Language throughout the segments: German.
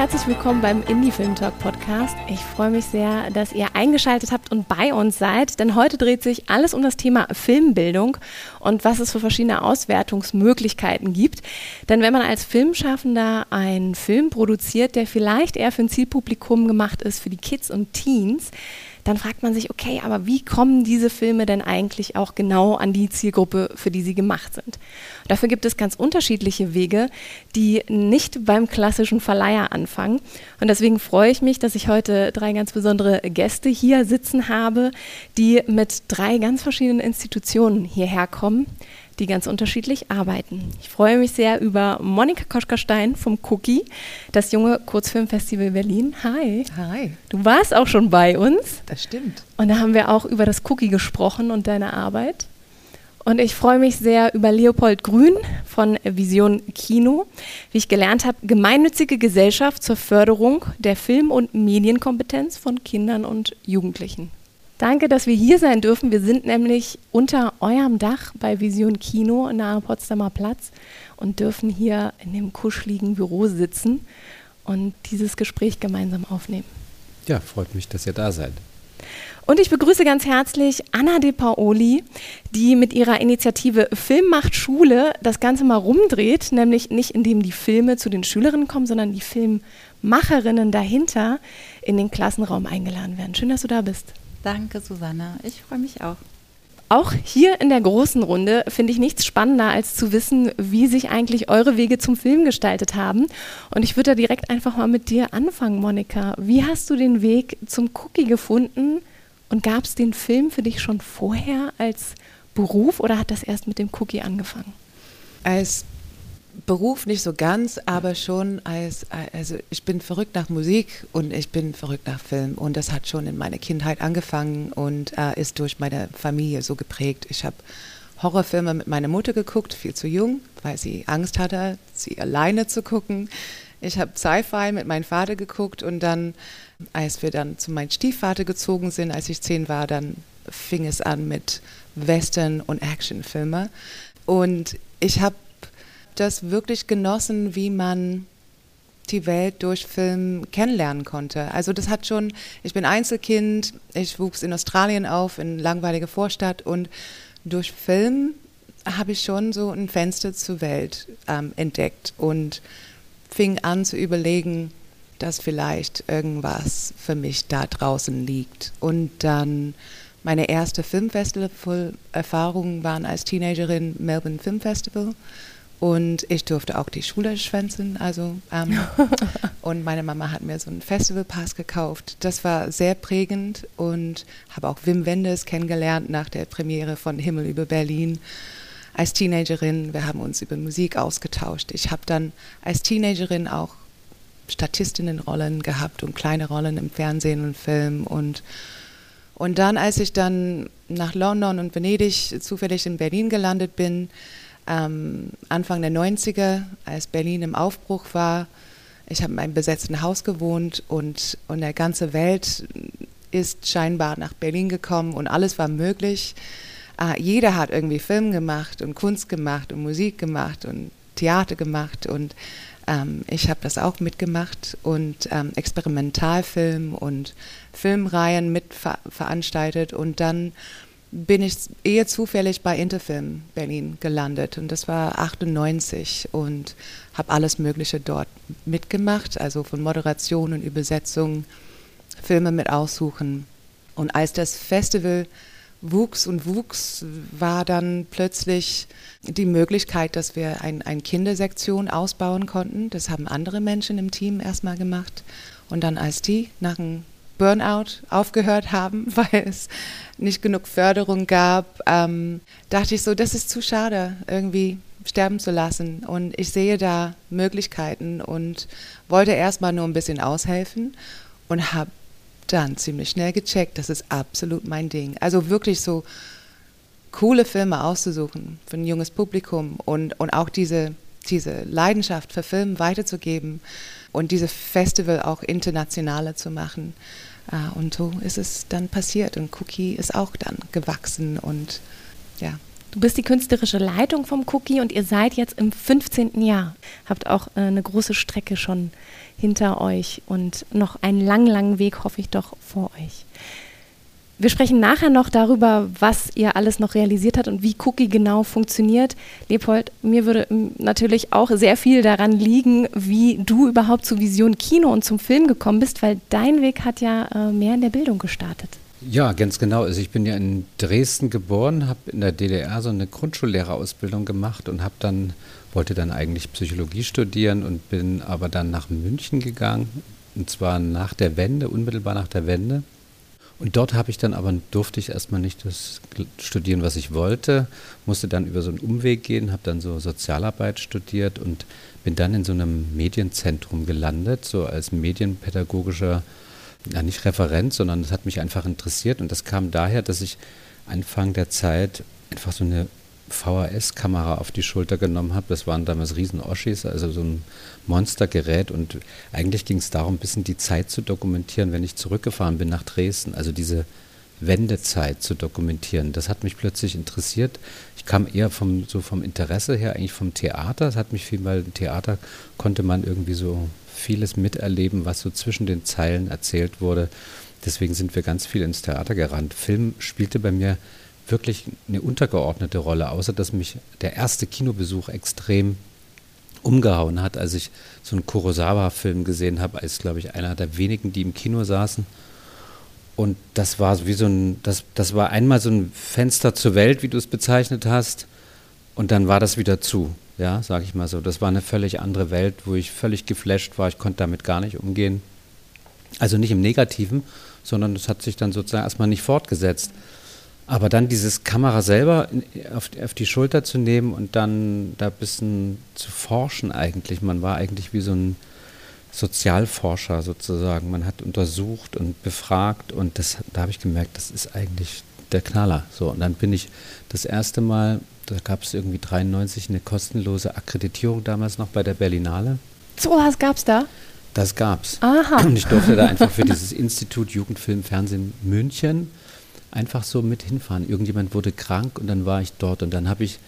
Herzlich willkommen beim Indie Film Talk Podcast. Ich freue mich sehr, dass ihr eingeschaltet habt und bei uns seid, denn heute dreht sich alles um das Thema Filmbildung und was es für verschiedene Auswertungsmöglichkeiten gibt. Denn wenn man als Filmschaffender einen Film produziert, der vielleicht eher für ein Zielpublikum gemacht ist, für die Kids und Teens, dann fragt man sich, okay, aber wie kommen diese Filme denn eigentlich auch genau an die Zielgruppe, für die sie gemacht sind? Dafür gibt es ganz unterschiedliche Wege, die nicht beim klassischen Verleiher anfangen. Und deswegen freue ich mich, dass ich heute drei ganz besondere Gäste hier sitzen habe, die mit drei ganz verschiedenen Institutionen hierher kommen die ganz unterschiedlich arbeiten. Ich freue mich sehr über Monika Koschka-Stein vom Cookie, das junge Kurzfilmfestival Berlin. Hi. Hi. Du warst auch schon bei uns. Das stimmt. Und da haben wir auch über das Cookie gesprochen und deine Arbeit. Und ich freue mich sehr über Leopold Grün von Vision Kino, wie ich gelernt habe, gemeinnützige Gesellschaft zur Förderung der Film- und Medienkompetenz von Kindern und Jugendlichen. Danke, dass wir hier sein dürfen. Wir sind nämlich unter eurem Dach bei Vision Kino nahe Potsdamer Platz und dürfen hier in dem kuscheligen Büro sitzen und dieses Gespräch gemeinsam aufnehmen. Ja, freut mich, dass ihr da seid. Und ich begrüße ganz herzlich Anna De Paoli, die mit ihrer Initiative Film macht Schule das Ganze mal rumdreht, nämlich nicht indem die Filme zu den Schülerinnen kommen, sondern die Filmmacherinnen dahinter in den Klassenraum eingeladen werden. Schön, dass du da bist. Danke, Susanna. Ich freue mich auch. Auch hier in der großen Runde finde ich nichts spannender, als zu wissen, wie sich eigentlich eure Wege zum Film gestaltet haben. Und ich würde da direkt einfach mal mit dir anfangen, Monika. Wie hast du den Weg zum Cookie gefunden? Und gab es den Film für dich schon vorher als Beruf oder hat das erst mit dem Cookie angefangen? Als Beruf nicht so ganz, aber schon als, also ich bin verrückt nach Musik und ich bin verrückt nach Film und das hat schon in meiner Kindheit angefangen und äh, ist durch meine Familie so geprägt. Ich habe Horrorfilme mit meiner Mutter geguckt, viel zu jung, weil sie Angst hatte, sie alleine zu gucken. Ich habe Sci-Fi mit meinem Vater geguckt und dann, als wir dann zu meinem Stiefvater gezogen sind, als ich zehn war, dann fing es an mit Western- und Actionfilme. Und ich habe das wirklich genossen, wie man die Welt durch Film kennenlernen konnte. Also das hat schon, ich bin Einzelkind, ich wuchs in Australien auf, in langweilige Vorstadt und durch Film habe ich schon so ein Fenster zur Welt ähm, entdeckt und fing an zu überlegen, dass vielleicht irgendwas für mich da draußen liegt. Und dann meine erste Filmfestival-Erfahrungen waren als Teenagerin Melbourne Film Festival und ich durfte auch die Schule schwänzen. Also, ähm, und meine Mama hat mir so einen Festivalpass gekauft. Das war sehr prägend und habe auch Wim Wenders kennengelernt nach der Premiere von Himmel über Berlin. Als Teenagerin, wir haben uns über Musik ausgetauscht. Ich habe dann als Teenagerin auch Statistinnenrollen gehabt und kleine Rollen im Fernsehen und Film und und dann, als ich dann nach London und Venedig zufällig in Berlin gelandet bin, ähm, Anfang der 90er, als Berlin im Aufbruch war. Ich habe in einem besetzten Haus gewohnt und, und der ganze Welt ist scheinbar nach Berlin gekommen und alles war möglich. Äh, jeder hat irgendwie Film gemacht und Kunst gemacht und Musik gemacht und Theater gemacht und ähm, ich habe das auch mitgemacht und ähm, Experimentalfilm und Filmreihen mitveranstaltet und dann bin ich eher zufällig bei Interfilm Berlin gelandet und das war 98 und habe alles Mögliche dort mitgemacht, also von Moderation und Übersetzung, Filme mit aussuchen. Und als das Festival wuchs und wuchs, war dann plötzlich die Möglichkeit, dass wir ein, eine Kindersektion ausbauen konnten. Das haben andere Menschen im Team erstmal gemacht. Und dann als die nach einem Burnout aufgehört haben, weil es nicht genug Förderung gab, ähm, dachte ich so, das ist zu schade, irgendwie sterben zu lassen. Und ich sehe da Möglichkeiten und wollte erstmal nur ein bisschen aushelfen und habe dann ziemlich schnell gecheckt, das ist absolut mein Ding. Also wirklich so coole Filme auszusuchen für ein junges Publikum und, und auch diese, diese Leidenschaft für Film weiterzugeben und diese Festival auch internationaler zu machen. Uh, und so ist es dann passiert und Cookie ist auch dann gewachsen und ja. Du bist die künstlerische Leitung vom Cookie und ihr seid jetzt im 15. Jahr. Habt auch äh, eine große Strecke schon hinter euch und noch einen langen, langen Weg, hoffe ich doch, vor euch. Wir sprechen nachher noch darüber, was ihr alles noch realisiert habt und wie Cookie genau funktioniert. Leopold, mir würde natürlich auch sehr viel daran liegen, wie du überhaupt zu Vision Kino und zum Film gekommen bist, weil dein Weg hat ja äh, mehr in der Bildung gestartet. Ja, ganz genau. Also ich bin ja in Dresden geboren, habe in der DDR so eine Grundschullehrerausbildung gemacht und habe dann wollte dann eigentlich Psychologie studieren und bin aber dann nach München gegangen und zwar nach der Wende, unmittelbar nach der Wende und dort habe ich dann aber, durfte ich erstmal nicht das studieren, was ich wollte, musste dann über so einen Umweg gehen, habe dann so Sozialarbeit studiert und bin dann in so einem Medienzentrum gelandet, so als medienpädagogischer, ja nicht Referent, sondern das hat mich einfach interessiert. Und das kam daher, dass ich Anfang der Zeit einfach so eine VHS-Kamera auf die Schulter genommen habe. Das waren damals Riesen-Oschis, also so ein Monstergerät. Und eigentlich ging es darum, ein bisschen die Zeit zu dokumentieren, wenn ich zurückgefahren bin nach Dresden. Also diese Wendezeit zu dokumentieren. Das hat mich plötzlich interessiert. Ich kam eher vom, so vom Interesse her, eigentlich vom Theater. Das hat mich viel, weil im Theater konnte man irgendwie so vieles miterleben, was so zwischen den Zeilen erzählt wurde. Deswegen sind wir ganz viel ins Theater gerannt. Film spielte bei mir wirklich eine untergeordnete Rolle, außer dass mich der erste Kinobesuch extrem umgehauen hat, als ich so einen Kurosawa-Film gesehen habe, als, glaube ich, einer der wenigen, die im Kino saßen. Und das war wie so ein, das, das war einmal so ein Fenster zur Welt, wie du es bezeichnet hast, und dann war das wieder zu, ja, sage ich mal so. Das war eine völlig andere Welt, wo ich völlig geflasht war, ich konnte damit gar nicht umgehen. Also nicht im Negativen, sondern es hat sich dann sozusagen erstmal nicht fortgesetzt. Aber dann dieses Kamera selber auf, auf, die Schulter zu nehmen und dann da ein bisschen zu forschen eigentlich. Man war eigentlich wie so ein Sozialforscher sozusagen. Man hat untersucht und befragt und das, da habe ich gemerkt, das ist eigentlich der Knaller. So, und dann bin ich das erste Mal, da gab es irgendwie 93 eine kostenlose Akkreditierung damals noch bei der Berlinale. So was gab es da? Das gab's. Aha. Und ich durfte da einfach für dieses Institut Jugendfilm Fernsehen München einfach so mit hinfahren. Irgendjemand wurde krank und dann war ich dort und dann habe ich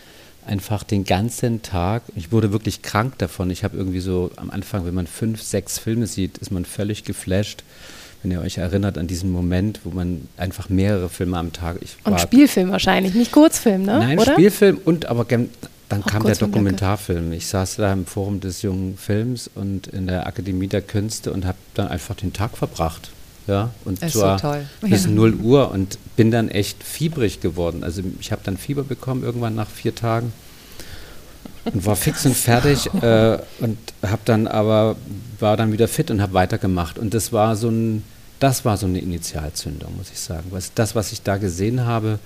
einfach den ganzen Tag, ich wurde wirklich krank davon. Ich habe irgendwie so am Anfang, wenn man fünf, sechs Filme sieht, ist man völlig geflasht. Wenn ihr euch erinnert an diesen Moment, wo man einfach mehrere Filme am Tag. Ich und Spielfilm wahrscheinlich, nicht Kurzfilm, ne? Nein, Oder? Spielfilm und aber dann Auch kam der Dokumentarfilm. Ich saß da im Forum des jungen Films und in der Akademie der Künste und habe dann einfach den Tag verbracht ja, und ist zwar so bis Ja. 0 Uhr und bin dann echt fiebrig geworden. Also ich habe dann Fieber bekommen irgendwann nach vier Tagen und war fix und fertig äh, und habe dann aber war dann wieder fit und habe weitergemacht und das war so ein das war so eine Initialzündung, muss ich sagen. Was, das, was ich da gesehen habe,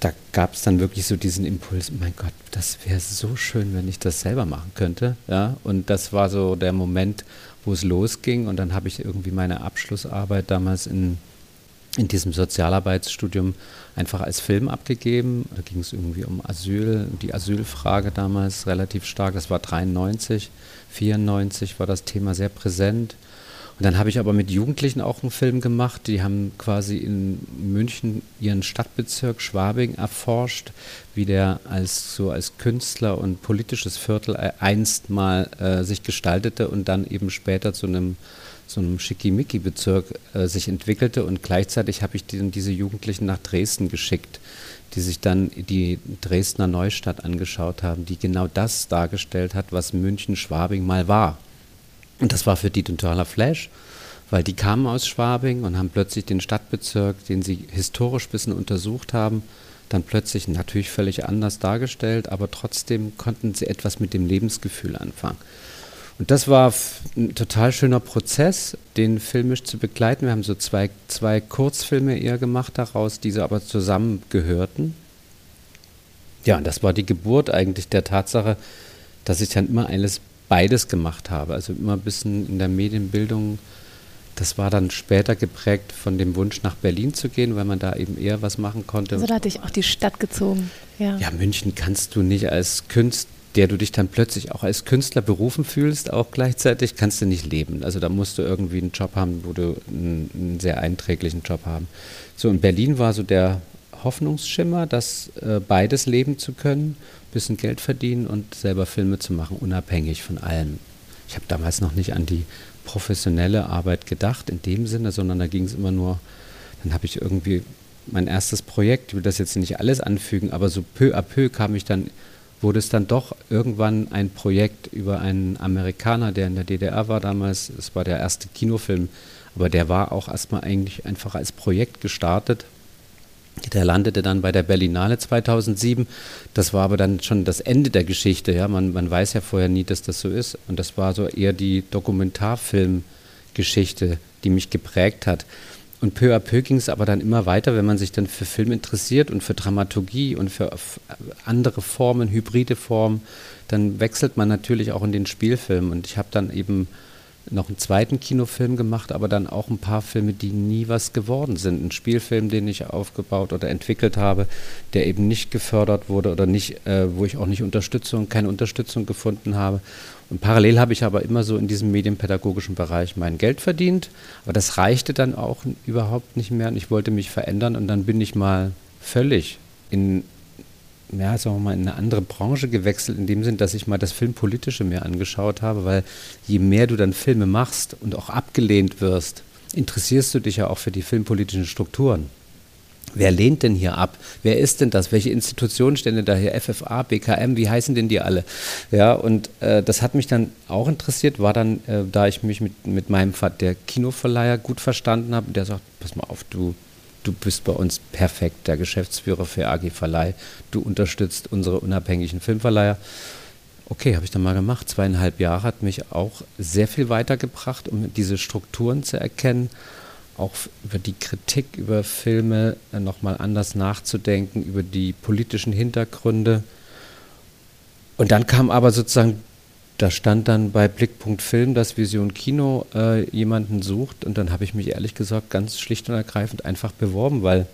da gab es dann wirklich so diesen Impuls, mein Gott, das wäre so schön, wenn ich das selber machen könnte. Ja? Und das war so der Moment, wo es losging. Und dann habe ich irgendwie meine Abschlussarbeit damals in, in diesem Sozialarbeitsstudium einfach als Film abgegeben. Da ging es irgendwie um Asyl, die Asylfrage damals relativ stark. Das war 93, 94 war das Thema sehr präsent. Und dann habe ich aber mit Jugendlichen auch einen Film gemacht. Die haben quasi in München ihren Stadtbezirk Schwabing erforscht, wie der als so als Künstler und politisches Viertel einst mal äh, sich gestaltete und dann eben später zu einem so einem Schickimicki-Bezirk äh, sich entwickelte. Und gleichzeitig habe ich die, diese Jugendlichen nach Dresden geschickt, die sich dann die Dresdner Neustadt angeschaut haben, die genau das dargestellt hat, was München-Schwabing mal war. Und das war für die totaler Flash, weil die kamen aus Schwabing und haben plötzlich den Stadtbezirk, den sie historisch ein bisschen untersucht haben, dann plötzlich natürlich völlig anders dargestellt, aber trotzdem konnten sie etwas mit dem Lebensgefühl anfangen. Und das war ein total schöner Prozess, den filmisch zu begleiten. Wir haben so zwei, zwei Kurzfilme eher gemacht daraus, die so aber zusammengehörten. Ja, und das war die Geburt eigentlich der Tatsache, dass ich dann immer alles beides gemacht habe. Also immer ein bisschen in der Medienbildung das war dann später geprägt von dem Wunsch, nach Berlin zu gehen, weil man da eben eher was machen konnte. Also da hat dich auch die Stadt gezogen. Ja, ja München kannst du nicht als Künstler der du dich dann plötzlich auch als Künstler berufen fühlst, auch gleichzeitig, kannst du nicht leben. Also da musst du irgendwie einen Job haben, wo du einen, einen sehr einträglichen Job haben. So in Berlin war so der Hoffnungsschimmer, das äh, beides leben zu können, bisschen Geld verdienen und selber Filme zu machen, unabhängig von allem. Ich habe damals noch nicht an die professionelle Arbeit gedacht in dem Sinne, sondern da ging es immer nur, dann habe ich irgendwie mein erstes Projekt, ich will das jetzt nicht alles anfügen, aber so peu à peu kam ich dann, wurde es dann doch irgendwann ein Projekt über einen Amerikaner, der in der DDR war damals, es war der erste Kinofilm, aber der war auch erstmal eigentlich einfach als Projekt gestartet der landete dann bei der Berlinale 2007. Das war aber dann schon das Ende der Geschichte. Ja? Man, man weiß ja vorher nie, dass das so ist. Und das war so eher die Dokumentarfilmgeschichte, die mich geprägt hat. Und peu à peu ging es aber dann immer weiter, wenn man sich dann für Film interessiert und für Dramaturgie und für andere Formen, hybride Formen, dann wechselt man natürlich auch in den Spielfilm. Und ich habe dann eben noch einen zweiten Kinofilm gemacht, aber dann auch ein paar Filme, die nie was geworden sind. Ein Spielfilm, den ich aufgebaut oder entwickelt habe, der eben nicht gefördert wurde oder nicht, äh, wo ich auch nicht Unterstützung, keine Unterstützung gefunden habe. Und parallel habe ich aber immer so in diesem medienpädagogischen Bereich mein Geld verdient, aber das reichte dann auch überhaupt nicht mehr und ich wollte mich verändern und dann bin ich mal völlig in ja, sagen wir mal, in eine andere Branche gewechselt, in dem Sinn, dass ich mal das Filmpolitische mehr angeschaut habe, weil je mehr du dann Filme machst und auch abgelehnt wirst, interessierst du dich ja auch für die filmpolitischen Strukturen. Wer lehnt denn hier ab? Wer ist denn das? Welche Institutionen stehen denn da hier? FFA, BKM, wie heißen denn die alle? Ja, und äh, das hat mich dann auch interessiert, war dann, äh, da ich mich mit, mit meinem Vater, der Kinoverleiher, gut verstanden habe, der sagt, pass mal auf, du du bist bei uns perfekt, der Geschäftsführer für AG Verleih, du unterstützt unsere unabhängigen Filmverleiher. Okay, habe ich dann mal gemacht. Zweieinhalb Jahre hat mich auch sehr viel weitergebracht, um diese Strukturen zu erkennen, auch über die Kritik über Filme nochmal anders nachzudenken, über die politischen Hintergründe. Und dann kam aber sozusagen da stand dann bei Blickpunkt Film, dass Vision Kino äh, jemanden sucht und dann habe ich mich ehrlich gesagt ganz schlicht und ergreifend einfach beworben, weil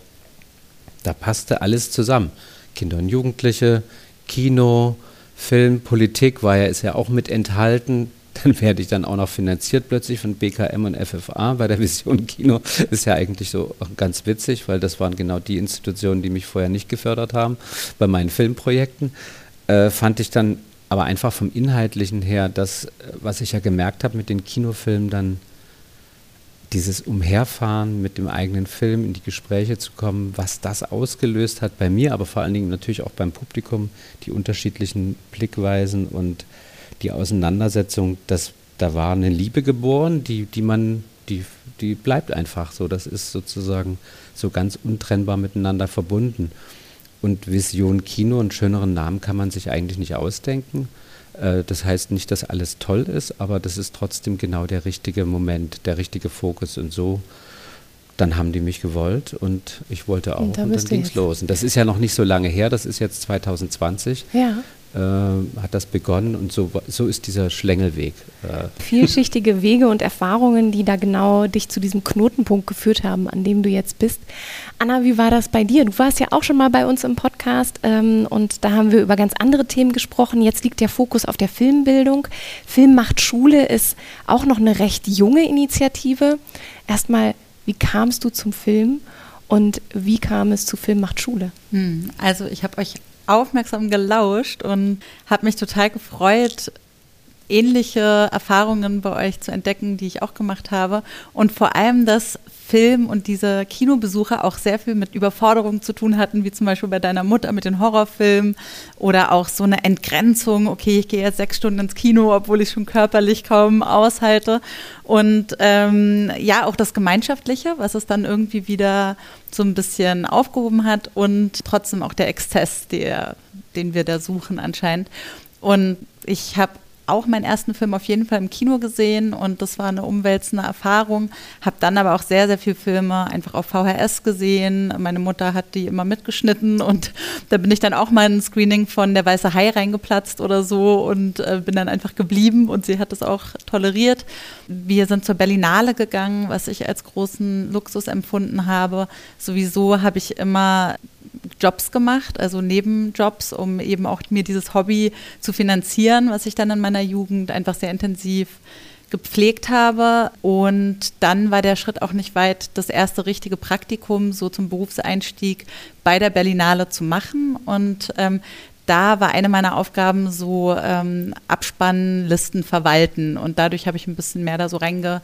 da passte alles zusammen. Kinder und Jugendliche, Kino, Film, Politik war ja, ist ja auch mit enthalten. Dann werde ich dann auch noch finanziert plötzlich von BKM und FFA bei der Vision Kino. Ist ja eigentlich so ganz witzig, weil das waren genau die Institutionen, die mich vorher nicht gefördert haben bei meinen Filmprojekten. Äh, fand ich dann aber einfach vom Inhaltlichen her, das, was ich ja gemerkt habe mit den Kinofilmen, dann dieses Umherfahren mit dem eigenen Film in die Gespräche zu kommen, was das ausgelöst hat bei mir, aber vor allen Dingen natürlich auch beim Publikum, die unterschiedlichen Blickweisen und die Auseinandersetzung, das, da war eine Liebe geboren, die, die man, die, die bleibt einfach so. Das ist sozusagen so ganz untrennbar miteinander verbunden. Und Vision Kino, einen schöneren Namen kann man sich eigentlich nicht ausdenken. Äh, das heißt nicht, dass alles toll ist, aber das ist trotzdem genau der richtige Moment, der richtige Fokus. Und so, dann haben die mich gewollt und ich wollte auch. Und, und dann ging es los. Und das ist ja noch nicht so lange her, das ist jetzt 2020. Ja äh, hat das begonnen und so, so ist dieser Schlängelweg. Äh. Vielschichtige Wege und Erfahrungen, die da genau dich zu diesem Knotenpunkt geführt haben, an dem du jetzt bist. Anna, wie war das bei dir? Du warst ja auch schon mal bei uns im Podcast ähm, und da haben wir über ganz andere Themen gesprochen. Jetzt liegt der Fokus auf der Filmbildung. Film macht Schule ist auch noch eine recht junge Initiative. Erstmal, wie kamst du zum Film? Und wie kam es zu Film macht Schule? Hm, also ich habe euch aufmerksam gelauscht und habe mich total gefreut, ähnliche Erfahrungen bei euch zu entdecken, die ich auch gemacht habe. Und vor allem, dass Film und diese Kinobesuche auch sehr viel mit Überforderung zu tun hatten, wie zum Beispiel bei deiner Mutter mit den Horrorfilmen oder auch so eine Entgrenzung, okay, ich gehe jetzt sechs Stunden ins Kino, obwohl ich schon körperlich kaum aushalte. Und ähm, ja, auch das Gemeinschaftliche, was es dann irgendwie wieder so ein bisschen aufgehoben hat und trotzdem auch der Exzess, der, den wir da suchen anscheinend. Und ich habe auch meinen ersten Film auf jeden Fall im Kino gesehen und das war eine umwälzende Erfahrung. Habe dann aber auch sehr, sehr viele Filme einfach auf VHS gesehen. Meine Mutter hat die immer mitgeschnitten und da bin ich dann auch mal in ein Screening von Der Weiße Hai reingeplatzt oder so und äh, bin dann einfach geblieben und sie hat es auch toleriert. Wir sind zur Berlinale gegangen, was ich als großen Luxus empfunden habe. Sowieso habe ich immer Jobs gemacht, also Nebenjobs, um eben auch mir dieses Hobby zu finanzieren, was ich dann in meiner Jugend einfach sehr intensiv gepflegt habe. Und dann war der Schritt auch nicht weit, das erste richtige Praktikum so zum Berufseinstieg bei der Berlinale zu machen. Und ähm, da war eine meiner Aufgaben so ähm, Abspannlisten verwalten. Und dadurch habe ich ein bisschen mehr da so reinge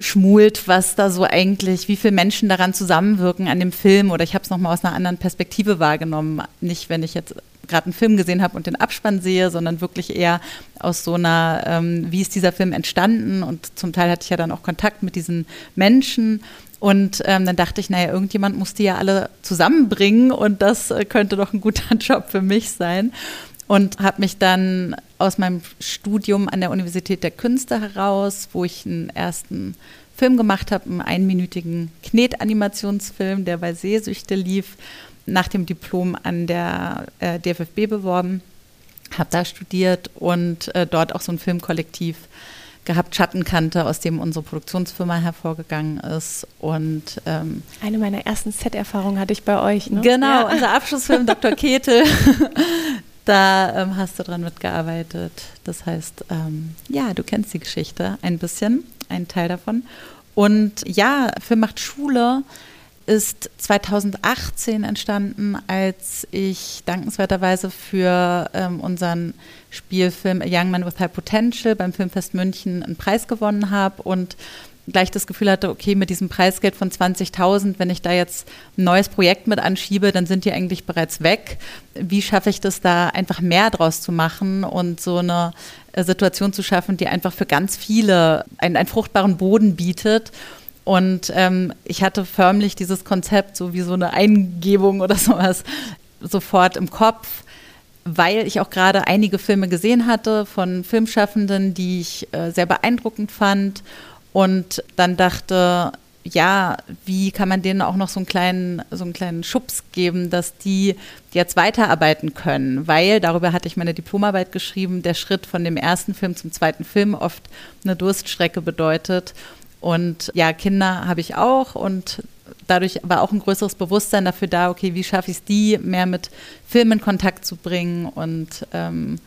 schmult, was da so eigentlich, wie viele Menschen daran zusammenwirken an dem Film. Oder ich habe es nochmal aus einer anderen Perspektive wahrgenommen. Nicht, wenn ich jetzt gerade einen Film gesehen habe und den Abspann sehe, sondern wirklich eher aus so einer, ähm, wie ist dieser Film entstanden? Und zum Teil hatte ich ja dann auch Kontakt mit diesen Menschen. Und ähm, dann dachte ich, naja, irgendjemand muss die ja alle zusammenbringen und das äh, könnte doch ein guter Job für mich sein und habe mich dann aus meinem Studium an der Universität der Künste heraus, wo ich einen ersten Film gemacht habe, einen einminütigen Knetanimationsfilm, der bei Sehsüchte lief, nach dem Diplom an der äh, DFFB beworben, habe da studiert und äh, dort auch so ein Filmkollektiv gehabt, Schattenkante, aus dem unsere Produktionsfirma hervorgegangen ist. Und ähm, eine meiner ersten Set-Erfahrungen hatte ich bei euch. Ne? Genau, ja. unser Abschlussfilm Dr. Ketel. Da ähm, hast du dran mitgearbeitet. Das heißt, ähm, ja, du kennst die Geschichte ein bisschen, einen Teil davon. Und ja, Film macht Schule ist 2018 entstanden, als ich dankenswerterweise für ähm, unseren Spielfilm A Young Man with High Potential beim Filmfest München einen Preis gewonnen habe und gleich das Gefühl hatte, okay, mit diesem Preisgeld von 20.000, wenn ich da jetzt ein neues Projekt mit anschiebe, dann sind die eigentlich bereits weg. Wie schaffe ich das da einfach mehr draus zu machen und so eine äh, Situation zu schaffen, die einfach für ganz viele einen, einen fruchtbaren Boden bietet? Und ähm, ich hatte förmlich dieses Konzept, so wie so eine Eingebung oder sowas, sofort im Kopf weil ich auch gerade einige Filme gesehen hatte von Filmschaffenden, die ich äh, sehr beeindruckend fand und dann dachte, ja, wie kann man denen auch noch so einen kleinen, so einen kleinen Schubs geben, dass die jetzt weiterarbeiten können? Weil, darüber hatte ich meine Diplomarbeit geschrieben, der Schritt von dem ersten Film zum zweiten Film oft eine Durststrecke bedeutet. Und ja, Kinder habe ich auch und dadurch war auch ein größeres Bewusstsein dafür da, okay, wie schaffe ich es, die mehr mit Film in Kontakt zu bringen? Und ähm,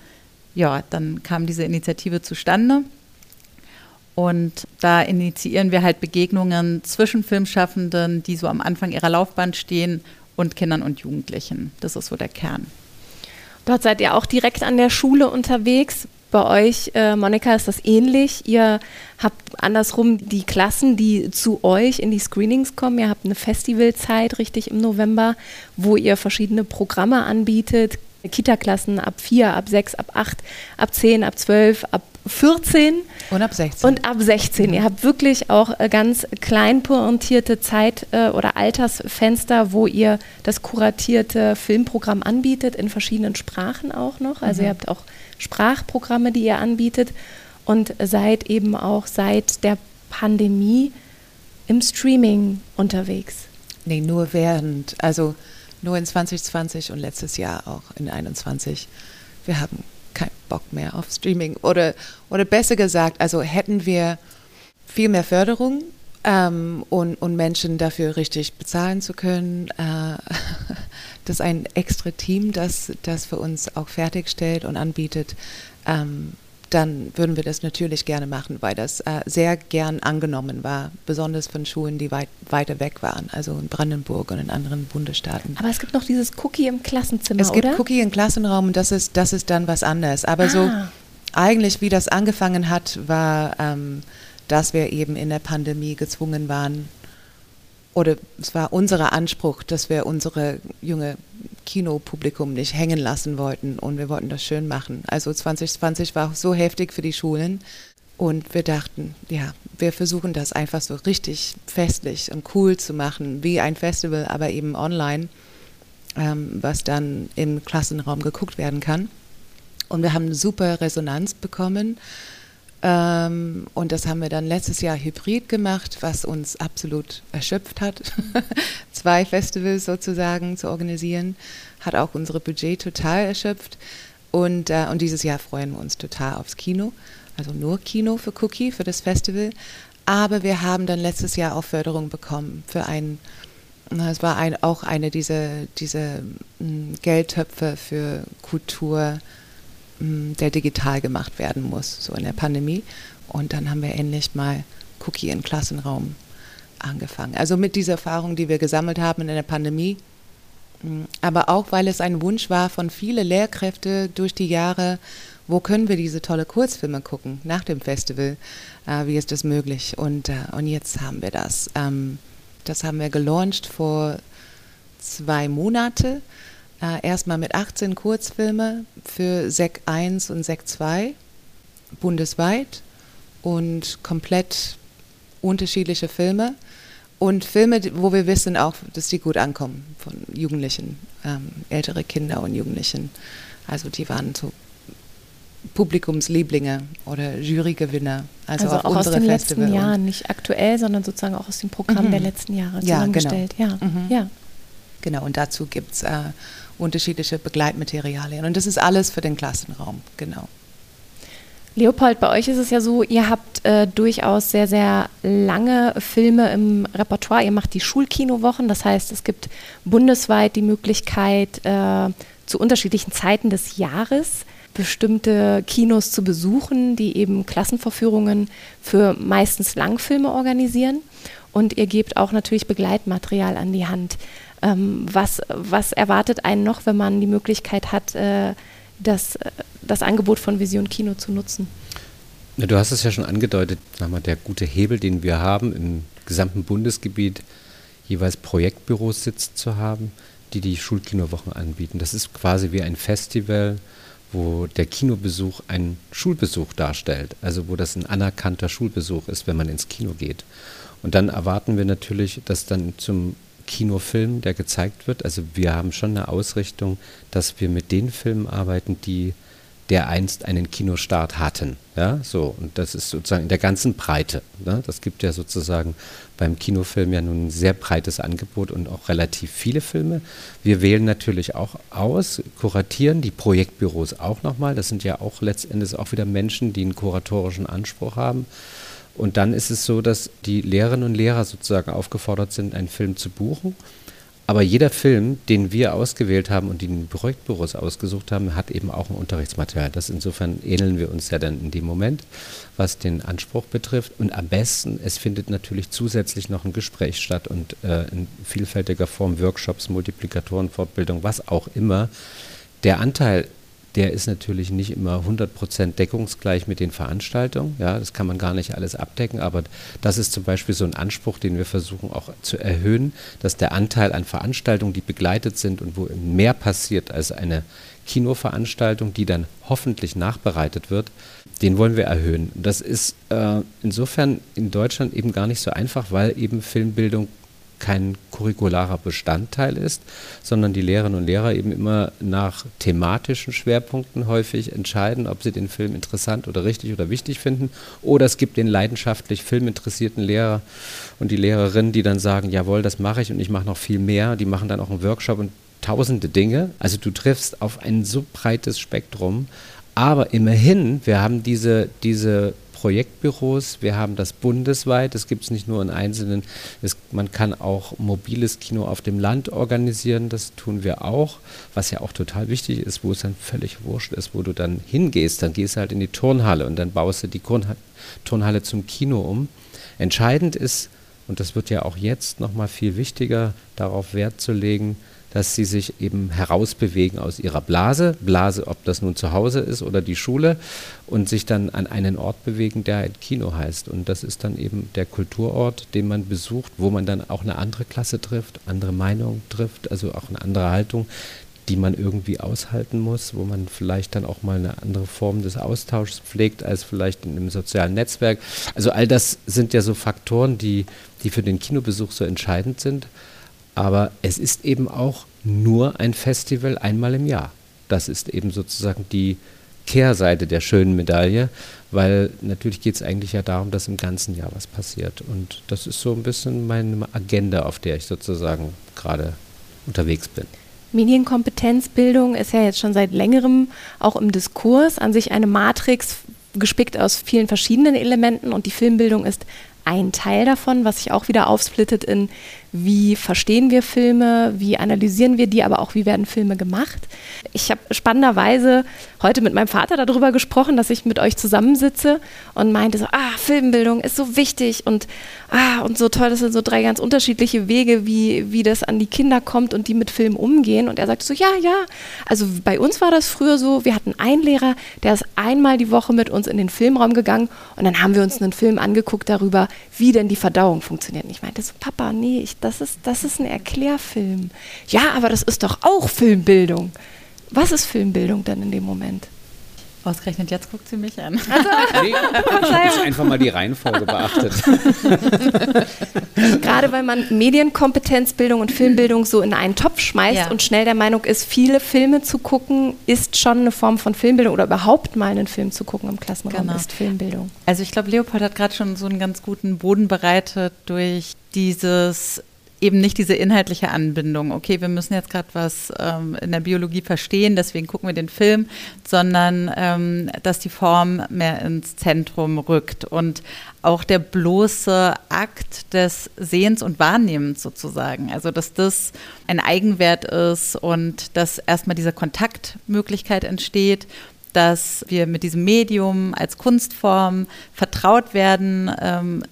ja, dann kam diese Initiative zustande. Und da initiieren wir halt Begegnungen zwischen Filmschaffenden, die so am Anfang ihrer Laufbahn stehen, und Kindern und Jugendlichen. Das ist so der Kern. Dort seid ihr auch direkt an der Schule unterwegs. Bei euch, äh, Monika, ist das ähnlich. Ihr habt andersrum die Klassen, die zu euch in die Screenings kommen. Ihr habt eine Festivalzeit richtig im November, wo ihr verschiedene Programme anbietet. Kita-Klassen ab 4, ab 6, ab 8, ab 10, ab 12, ab 14 und ab 16. Und ab 16. Ihr habt wirklich auch äh, ganz klein pointierte Zeit- äh, oder Altersfenster, wo ihr das kuratierte Filmprogramm anbietet, in verschiedenen Sprachen auch noch. Also mhm. ihr habt auch Sprachprogramme, die ihr anbietet und seid eben auch seit der Pandemie im Streaming unterwegs. Nee, nur während, also nur in 2020 und letztes Jahr auch in 2021. Wir haben Bock mehr auf Streaming. Oder, oder besser gesagt, also hätten wir viel mehr Förderung ähm, und, und Menschen dafür richtig bezahlen zu können. Äh, das ist ein extra Team, das das für uns auch fertigstellt und anbietet. Ähm, dann würden wir das natürlich gerne machen, weil das äh, sehr gern angenommen war, besonders von Schulen, die weit, weiter weg waren, also in Brandenburg und in anderen Bundesstaaten. Aber es gibt noch dieses Cookie im Klassenzimmer, Es gibt oder? Cookie im Klassenraum und das ist, das ist dann was anderes. Aber ah. so eigentlich, wie das angefangen hat, war, ähm, dass wir eben in der Pandemie gezwungen waren, oder es war unser Anspruch, dass wir unsere junge Kinopublikum nicht hängen lassen wollten und wir wollten das schön machen. Also 2020 war so heftig für die Schulen und wir dachten, ja, wir versuchen das einfach so richtig festlich und cool zu machen, wie ein Festival, aber eben online, ähm, was dann im Klassenraum geguckt werden kann. Und wir haben super Resonanz bekommen. Ähm, und das haben wir dann letztes Jahr hybrid gemacht, was uns absolut erschöpft hat, zwei Festivals sozusagen zu organisieren, hat auch unsere Budget total erschöpft. Und, äh, und dieses Jahr freuen wir uns total aufs Kino, also nur Kino für Cookie, für das Festival. Aber wir haben dann letztes Jahr auch Förderung bekommen für ein, es war ein, auch eine dieser diese, hm, Geldtöpfe für Kultur der digital gemacht werden muss, so in der Pandemie. Und dann haben wir endlich mal Cookie im Klassenraum angefangen. Also mit dieser Erfahrung, die wir gesammelt haben in der Pandemie, aber auch weil es ein Wunsch war von vielen Lehrkräften durch die Jahre, wo können wir diese tolle Kurzfilme gucken nach dem Festival? Äh, wie ist das möglich? Und, äh, und jetzt haben wir das. Ähm, das haben wir gelauncht vor zwei Monaten äh, erstmal mit 18 Kurzfilme für SEC 1 und SEC 2 bundesweit und komplett unterschiedliche Filme und Filme, wo wir wissen auch, dass die gut ankommen von Jugendlichen, ähm, ältere Kinder und Jugendlichen. Also die waren so Publikumslieblinge oder Jurygewinner. Also, also auch aus den Festival letzten Jahren, nicht aktuell, sondern sozusagen auch aus dem Programm mhm. der letzten Jahre zusammengestellt. Ja, genau. Ja, mhm. ja. Genau, und dazu gibt es äh, unterschiedliche Begleitmaterialien. Und das ist alles für den Klassenraum, genau. Leopold, bei euch ist es ja so, ihr habt äh, durchaus sehr, sehr lange Filme im Repertoire. Ihr macht die Schulkinowochen, das heißt, es gibt bundesweit die Möglichkeit, äh, zu unterschiedlichen Zeiten des Jahres bestimmte Kinos zu besuchen, die eben Klassenvorführungen für meistens Langfilme organisieren. Und ihr gebt auch natürlich Begleitmaterial an die Hand. Ähm, was, was erwartet einen noch, wenn man die Möglichkeit hat, äh, das, das Angebot von Vision Kino zu nutzen? Na, du hast es ja schon angedeutet, sag mal, der gute Hebel, den wir haben, im gesamten Bundesgebiet jeweils Projektbüros sitzen zu haben, die die Schulkinowochen anbieten. Das ist quasi wie ein Festival, wo der Kinobesuch ein Schulbesuch darstellt, also wo das ein anerkannter Schulbesuch ist, wenn man ins Kino geht. Und dann erwarten wir natürlich, dass dann zum Kinofilm, der gezeigt wird. Also wir haben schon eine Ausrichtung, dass wir mit den Filmen arbeiten, die der einst einen Kinostart hatten. Ja, so. Und das ist sozusagen in der ganzen Breite. Ne? Das gibt ja sozusagen beim Kinofilm ja nun ein sehr breites Angebot und auch relativ viele Filme. Wir wählen natürlich auch aus, kuratieren die Projektbüros auch nochmal. Das sind ja auch letztendlich auch wieder Menschen, die einen kuratorischen Anspruch haben. Und dann ist es so, dass die Lehrerinnen und Lehrer sozusagen aufgefordert sind, einen Film zu buchen. Aber jeder Film, den wir ausgewählt haben und die Projektbüros ausgesucht haben, hat eben auch ein Unterrichtsmaterial. Das insofern ähneln wir uns ja dann in dem Moment, was den Anspruch betrifft. Und am besten, es findet natürlich zusätzlich noch ein Gespräch statt und äh, in vielfältiger Form Workshops, Multiplikatoren, Fortbildung, was auch immer. Der Anteil der ist natürlich nicht immer 100% deckungsgleich mit den Veranstaltungen. Ja, das kann man gar nicht alles abdecken, aber das ist zum Beispiel so ein Anspruch, den wir versuchen auch zu erhöhen, dass der Anteil an Veranstaltungen, die begleitet sind und wo mehr passiert als eine Kinoveranstaltung, die dann hoffentlich nachbereitet wird, den wollen wir erhöhen. Das ist äh, insofern in Deutschland eben gar nicht so einfach, weil eben Filmbildung kein curricularer Bestandteil ist, sondern die Lehrerinnen und Lehrer eben immer nach thematischen Schwerpunkten häufig entscheiden, ob sie den Film interessant oder richtig oder wichtig finden. Oder es gibt den leidenschaftlich filminteressierten Lehrer und die Lehrerinnen, die dann sagen, jawohl, das mache ich und ich mache noch viel mehr. Die machen dann auch einen Workshop und tausende Dinge. Also du triffst auf ein so breites Spektrum. Aber immerhin, wir haben diese, diese Projektbüros. Wir haben das bundesweit. Das gibt es nicht nur in einzelnen. Es, man kann auch mobiles Kino auf dem Land organisieren. Das tun wir auch. Was ja auch total wichtig ist, wo es dann völlig wurscht ist, wo du dann hingehst. Dann gehst du halt in die Turnhalle und dann baust du die Turnhalle zum Kino um. Entscheidend ist, und das wird ja auch jetzt nochmal viel wichtiger, darauf Wert zu legen, dass sie sich eben herausbewegen aus ihrer Blase, Blase, ob das nun zu Hause ist oder die Schule, und sich dann an einen Ort bewegen, der ein Kino heißt. Und das ist dann eben der Kulturort, den man besucht, wo man dann auch eine andere Klasse trifft, andere Meinungen trifft, also auch eine andere Haltung, die man irgendwie aushalten muss, wo man vielleicht dann auch mal eine andere Form des Austauschs pflegt als vielleicht in einem sozialen Netzwerk. Also all das sind ja so Faktoren, die, die für den Kinobesuch so entscheidend sind. Aber es ist eben auch nur ein Festival einmal im Jahr. Das ist eben sozusagen die Kehrseite der schönen Medaille, weil natürlich geht es eigentlich ja darum, dass im ganzen Jahr was passiert. Und das ist so ein bisschen meine Agenda, auf der ich sozusagen gerade unterwegs bin. Medienkompetenzbildung ist ja jetzt schon seit längerem auch im Diskurs an sich eine Matrix gespickt aus vielen verschiedenen Elementen und die Filmbildung ist ein Teil davon, was sich auch wieder aufsplittet in, wie verstehen wir Filme, wie analysieren wir die, aber auch wie werden Filme gemacht. Ich habe spannenderweise heute mit meinem Vater darüber gesprochen, dass ich mit euch zusammensitze und meinte so, ah, Filmbildung ist so wichtig und ah, und so toll, das sind so drei ganz unterschiedliche Wege, wie, wie das an die Kinder kommt und die mit Film umgehen. Und er sagte so, ja, ja, also bei uns war das früher so, wir hatten einen Lehrer, der ist einmal die Woche mit uns in den Filmraum gegangen und dann haben wir uns einen Film angeguckt darüber, wie denn die Verdauung funktioniert. Und ich meinte so, Papa, nee, ich, das, ist, das ist ein Erklärfilm. Ja, aber das ist doch auch Filmbildung. Was ist Filmbildung denn in dem Moment? Ausgerechnet jetzt guckt sie mich an. Also, nee, ich habe einfach mal die Reihenfolge beachtet. Gerade weil man Medienkompetenzbildung und Filmbildung so in einen Topf schmeißt ja. und schnell der Meinung ist, viele Filme zu gucken, ist schon eine Form von Filmbildung oder überhaupt mal einen Film zu gucken im Klassenraum genau. ist Filmbildung. Also ich glaube, Leopold hat gerade schon so einen ganz guten Boden bereitet durch dieses eben nicht diese inhaltliche Anbindung, okay, wir müssen jetzt gerade was ähm, in der Biologie verstehen, deswegen gucken wir den Film, sondern ähm, dass die Form mehr ins Zentrum rückt und auch der bloße Akt des Sehens und Wahrnehmens sozusagen, also dass das ein Eigenwert ist und dass erstmal diese Kontaktmöglichkeit entsteht dass wir mit diesem Medium als Kunstform vertraut werden, ähm,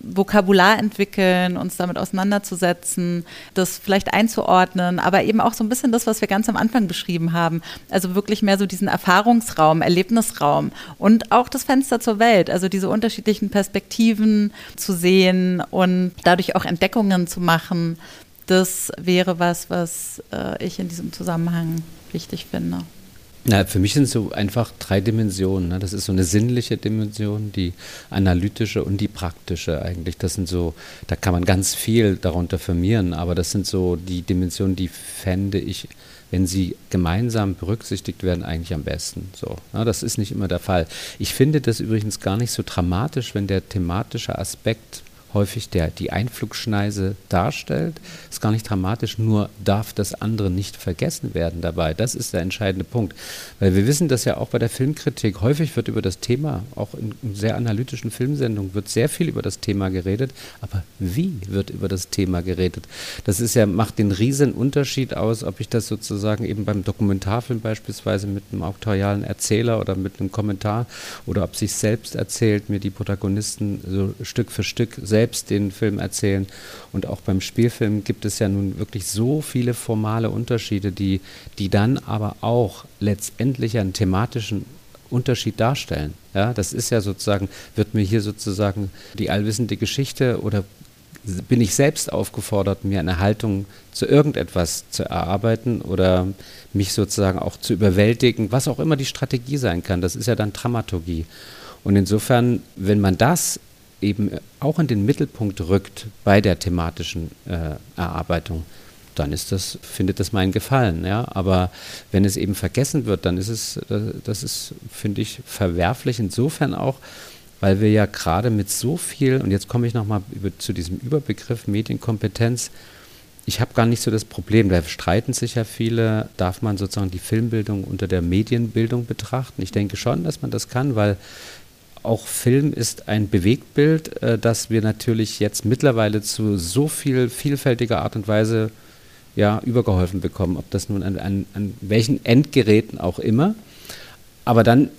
Vokabular entwickeln, uns damit auseinanderzusetzen, das vielleicht einzuordnen, aber eben auch so ein bisschen das, was wir ganz am Anfang beschrieben haben. Also wirklich mehr so diesen Erfahrungsraum, Erlebnisraum und auch das Fenster zur Welt, also diese unterschiedlichen Perspektiven zu sehen und dadurch auch Entdeckungen zu machen. Das wäre was, was äh, ich in diesem Zusammenhang wichtig finde. Na, für mich sind es so einfach drei Dimensionen. Ne? Das ist so eine sinnliche Dimension, die analytische und die praktische eigentlich. Das sind so, da kann man ganz viel darunter firmieren, aber das sind so die Dimensionen, die fände ich, wenn sie gemeinsam berücksichtigt werden, eigentlich am besten. So, ne? Das ist nicht immer der Fall. Ich finde das übrigens gar nicht so dramatisch, wenn der thematische Aspekt häufig der, die Einflugschneise darstellt. Ist gar nicht dramatisch, nur darf das andere nicht vergessen werden dabei. Das ist der entscheidende Punkt. Weil wir wissen das ja auch bei der Filmkritik. Häufig wird über das Thema, auch in, sehr analytischen Filmsendungen, wird sehr viel über das Thema geredet. Aber wie wird über das Thema geredet? Das ist ja, macht den riesen Unterschied aus, ob ich das sozusagen eben beim Dokumentarfilm beispielsweise mit einem auktorialen Erzähler oder mit einem Kommentar oder ob sich selbst erzählt, mir die Protagonisten so Stück für Stück selbst selbst den Film erzählen. Und auch beim Spielfilm gibt es ja nun wirklich so viele formale Unterschiede, die, die dann aber auch letztendlich einen thematischen Unterschied darstellen. Ja, das ist ja sozusagen, wird mir hier sozusagen die allwissende Geschichte oder bin ich selbst aufgefordert, mir eine Haltung zu irgendetwas zu erarbeiten oder mich sozusagen auch zu überwältigen, was auch immer die Strategie sein kann. Das ist ja dann Dramaturgie. Und insofern, wenn man das eben auch in den Mittelpunkt rückt bei der thematischen äh, Erarbeitung, dann ist das, findet das meinen Gefallen. Ja? Aber wenn es eben vergessen wird, dann ist es, äh, das ist, finde ich, verwerflich insofern auch, weil wir ja gerade mit so viel, und jetzt komme ich nochmal zu diesem Überbegriff Medienkompetenz, ich habe gar nicht so das Problem, da streiten sich ja viele, darf man sozusagen die Filmbildung unter der Medienbildung betrachten? Ich denke schon, dass man das kann, weil auch Film ist ein Bewegtbild, äh, das wir natürlich jetzt mittlerweile zu so viel vielfältiger Art und Weise ja, übergeholfen bekommen, ob das nun an, an, an welchen Endgeräten auch immer. Aber dann,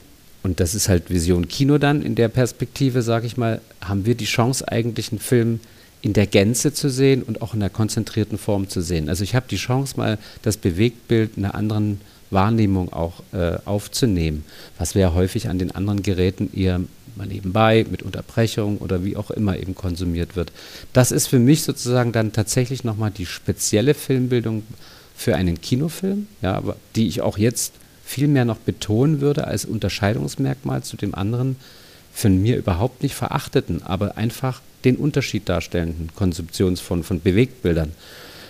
und das ist halt Vision Kino dann in der Perspektive, sage ich mal, haben wir die Chance eigentlich einen Film in der Gänze zu sehen und auch in der konzentrierten Form zu sehen. Also ich habe die Chance mal das Bewegtbild in einer anderen Wahrnehmung auch äh, aufzunehmen, was wir ja häufig an den anderen Geräten eher mal nebenbei mit Unterbrechung oder wie auch immer eben konsumiert wird. Das ist für mich sozusagen dann tatsächlich nochmal die spezielle Filmbildung für einen Kinofilm, ja, die ich auch jetzt viel mehr noch betonen würde als Unterscheidungsmerkmal zu dem anderen von mir überhaupt nicht verachteten, aber einfach den Unterschied darstellenden Konsumptionsformen von Bewegtbildern.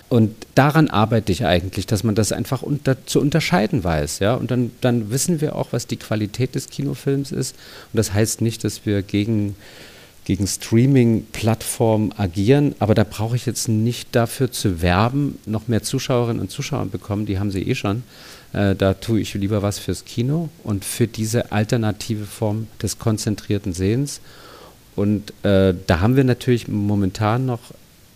Und daran arbeite ich eigentlich, dass man das einfach unter, zu unterscheiden weiß. Ja? Und dann, dann wissen wir auch, was die Qualität des Kinofilms ist. Und das heißt nicht, dass wir gegen, gegen Streaming-Plattformen agieren, aber da brauche ich jetzt nicht dafür zu werben, noch mehr Zuschauerinnen und Zuschauer bekommen, die haben sie eh schon. Äh, da tue ich lieber was fürs Kino und für diese alternative Form des konzentrierten Sehens. Und äh, da haben wir natürlich momentan noch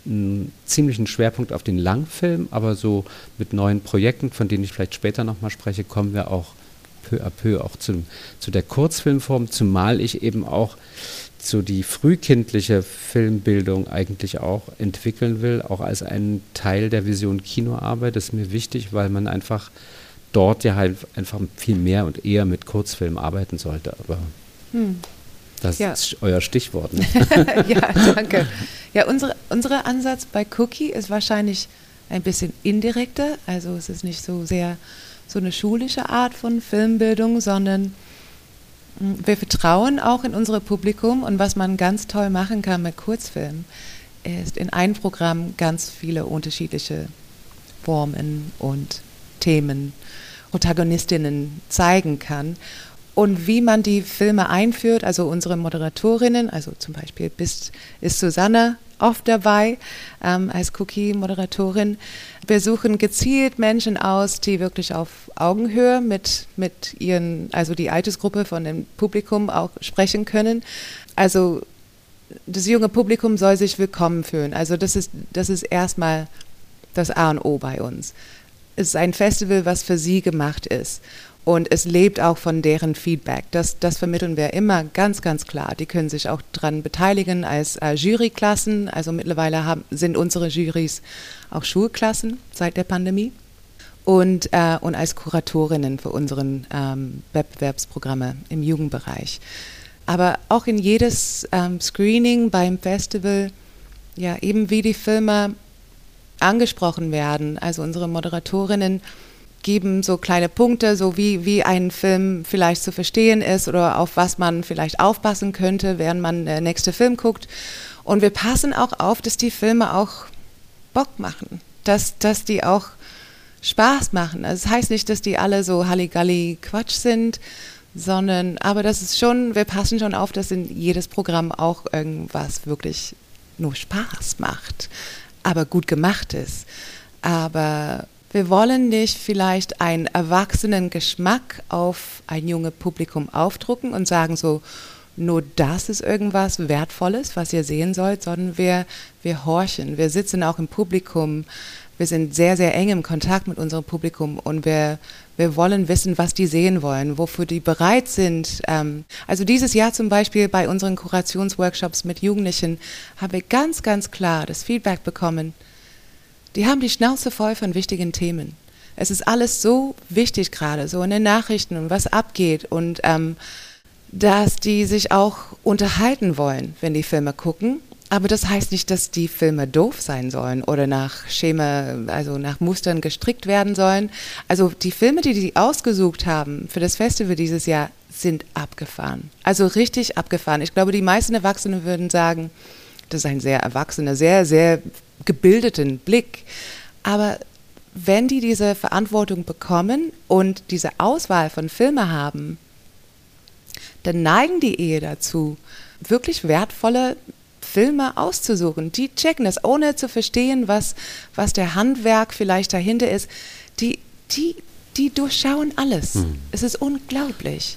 einen ziemlichen Schwerpunkt auf den Langfilm, aber so mit neuen Projekten, von denen ich vielleicht später nochmal spreche, kommen wir auch peu à peu auch zu, zu der Kurzfilmform, zumal ich eben auch so die frühkindliche Filmbildung eigentlich auch entwickeln will, auch als einen Teil der Vision Kinoarbeit. Das ist mir wichtig, weil man einfach dort ja halt einfach viel mehr und eher mit Kurzfilm arbeiten sollte. Aber hm. Das ja. ist euer Stichwort. Ne? ja, danke. Ja, unsere, unser Ansatz bei Cookie ist wahrscheinlich ein bisschen indirekter. Also es ist nicht so sehr so eine schulische Art von Filmbildung, sondern hm, wir vertrauen auch in unser Publikum und was man ganz toll machen kann mit Kurzfilmen, ist in ein Programm ganz viele unterschiedliche Formen und Themen, Protagonistinnen zeigen kann und wie man die Filme einführt. Also unsere Moderatorinnen, also zum Beispiel bist, ist Susanne oft dabei ähm, als Cookie-Moderatorin. Wir suchen gezielt Menschen aus, die wirklich auf Augenhöhe mit, mit ihren, also die Altersgruppe von dem Publikum auch sprechen können. Also das junge Publikum soll sich willkommen fühlen. Also das ist, das ist erstmal das A und O bei uns. Es ist ein Festival, was für sie gemacht ist. Und es lebt auch von deren Feedback. Das, das vermitteln wir immer ganz, ganz klar. Die können sich auch daran beteiligen als äh, Juryklassen. Also mittlerweile haben, sind unsere Jurys auch Schulklassen seit der Pandemie. Und, äh, und als Kuratorinnen für unsere ähm, Wettbewerbsprogramme im Jugendbereich. Aber auch in jedes ähm, Screening beim Festival, ja, eben wie die Filme angesprochen werden. Also unsere Moderatorinnen geben so kleine Punkte, so wie, wie ein Film vielleicht zu verstehen ist oder auf was man vielleicht aufpassen könnte, während man der nächste Film guckt. Und wir passen auch auf, dass die Filme auch Bock machen, dass, dass die auch Spaß machen. Also das heißt nicht, dass die alle so Halligalli Quatsch sind, sondern, aber das ist schon, wir passen schon auf, dass in jedes Programm auch irgendwas wirklich nur Spaß macht, aber gut gemacht ist. Aber wir wollen nicht vielleicht einen erwachsenen Geschmack auf ein junges Publikum aufdrucken und sagen so, nur das ist irgendwas Wertvolles, was ihr sehen sollt, sondern wir, wir horchen. Wir sitzen auch im Publikum. Wir sind sehr, sehr eng im Kontakt mit unserem Publikum und wir, wir wollen wissen, was die sehen wollen, wofür die bereit sind. Ähm, also dieses Jahr zum Beispiel bei unseren Kurationsworkshops mit Jugendlichen haben wir ganz, ganz klar das Feedback bekommen, die haben die Schnauze voll von wichtigen Themen. Es ist alles so wichtig gerade, so in den Nachrichten und was abgeht und ähm, dass die sich auch unterhalten wollen, wenn die Filme gucken. Aber das heißt nicht, dass die Filme doof sein sollen oder nach Schema, also nach Mustern gestrickt werden sollen. Also die Filme, die die ausgesucht haben für das Festival dieses Jahr, sind abgefahren. Also richtig abgefahren. Ich glaube, die meisten Erwachsenen würden sagen, das ist ein sehr erwachsener, sehr, sehr gebildeten Blick. Aber wenn die diese Verantwortung bekommen und diese Auswahl von Filmen haben, dann neigen die Ehe dazu, wirklich wertvolle Filme auszusuchen. Die checken das, ohne zu verstehen, was, was der Handwerk vielleicht dahinter ist. Die, die, die durchschauen alles. Hm. Es ist unglaublich.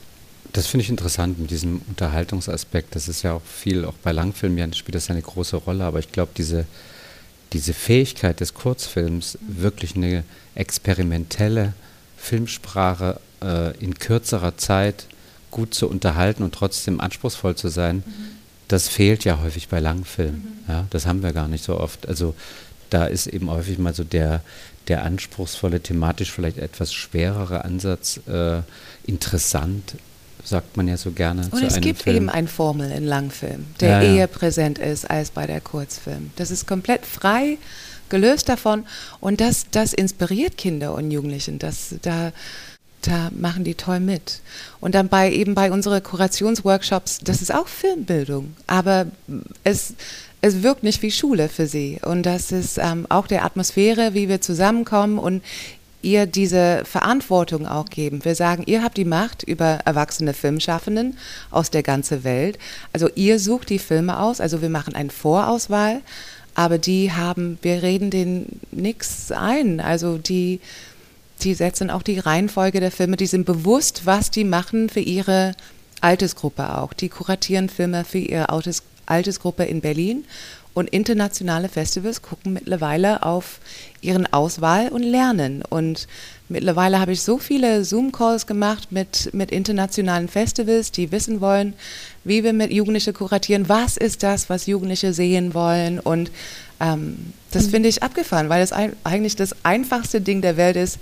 Das finde ich interessant mit diesem Unterhaltungsaspekt. Das ist ja auch viel, auch bei Langfilmen ja, spielt das eine große Rolle, aber ich glaube, diese, diese Fähigkeit des Kurzfilms, wirklich eine experimentelle Filmsprache äh, in kürzerer Zeit gut zu unterhalten und trotzdem anspruchsvoll zu sein, mhm. das fehlt ja häufig bei Langfilmen. Mhm. Ja, das haben wir gar nicht so oft. Also da ist eben häufig mal so der, der anspruchsvolle, thematisch vielleicht etwas schwerere Ansatz äh, interessant, sagt man ja so gerne. Und es gibt Film. eben eine Formel in Langfilm, der ja, ja. eher präsent ist als bei der Kurzfilm. Das ist komplett frei, gelöst davon und das, das inspiriert Kinder und Jugendlichen. Das, da, da machen die toll mit. Und dann bei eben bei unseren Kurationsworkshops, das ist auch Filmbildung, aber es, es wirkt nicht wie Schule für sie. Und das ist ähm, auch der Atmosphäre, wie wir zusammenkommen und ihr diese Verantwortung auch geben. Wir sagen, ihr habt die Macht über erwachsene Filmschaffenden aus der ganzen Welt. Also ihr sucht die Filme aus, also wir machen eine Vorauswahl, aber die haben, wir reden denen nichts ein. Also die die setzen auch die Reihenfolge der Filme, die sind bewusst, was die machen für ihre Altersgruppe auch. Die kuratieren Filme für ihre Altersgruppe in Berlin und internationale Festivals gucken mittlerweile auf ihren Auswahl und lernen. Und mittlerweile habe ich so viele Zoom-Calls gemacht mit, mit internationalen Festivals, die wissen wollen, wie wir mit Jugendlichen kuratieren, was ist das, was Jugendliche sehen wollen. Und ähm, das mhm. finde ich abgefahren, weil es eigentlich das einfachste Ding der Welt ist,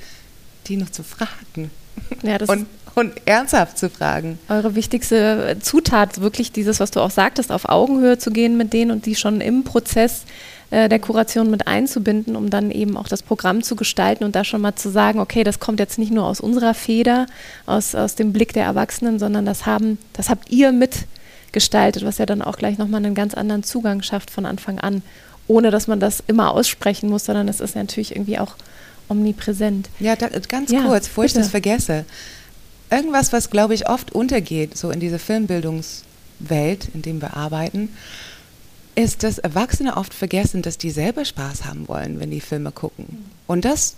die noch zu fragen. Ja, das und, und ernsthaft zu fragen. Eure wichtigste Zutat, wirklich dieses, was du auch sagtest, auf Augenhöhe zu gehen mit denen und die schon im Prozess äh, der Kuration mit einzubinden, um dann eben auch das Programm zu gestalten und da schon mal zu sagen, okay, das kommt jetzt nicht nur aus unserer Feder, aus, aus dem Blick der Erwachsenen, sondern das haben, das habt ihr mitgestaltet, was ja dann auch gleich nochmal einen ganz anderen Zugang schafft von Anfang an, ohne dass man das immer aussprechen muss, sondern es ist natürlich irgendwie auch omnipräsent. Ja, da, ganz ja, kurz, bevor ich das vergesse. Irgendwas, was, glaube ich, oft untergeht, so in dieser Filmbildungswelt, in der wir arbeiten, ist, dass Erwachsene oft vergessen, dass die selber Spaß haben wollen, wenn die Filme gucken. Und das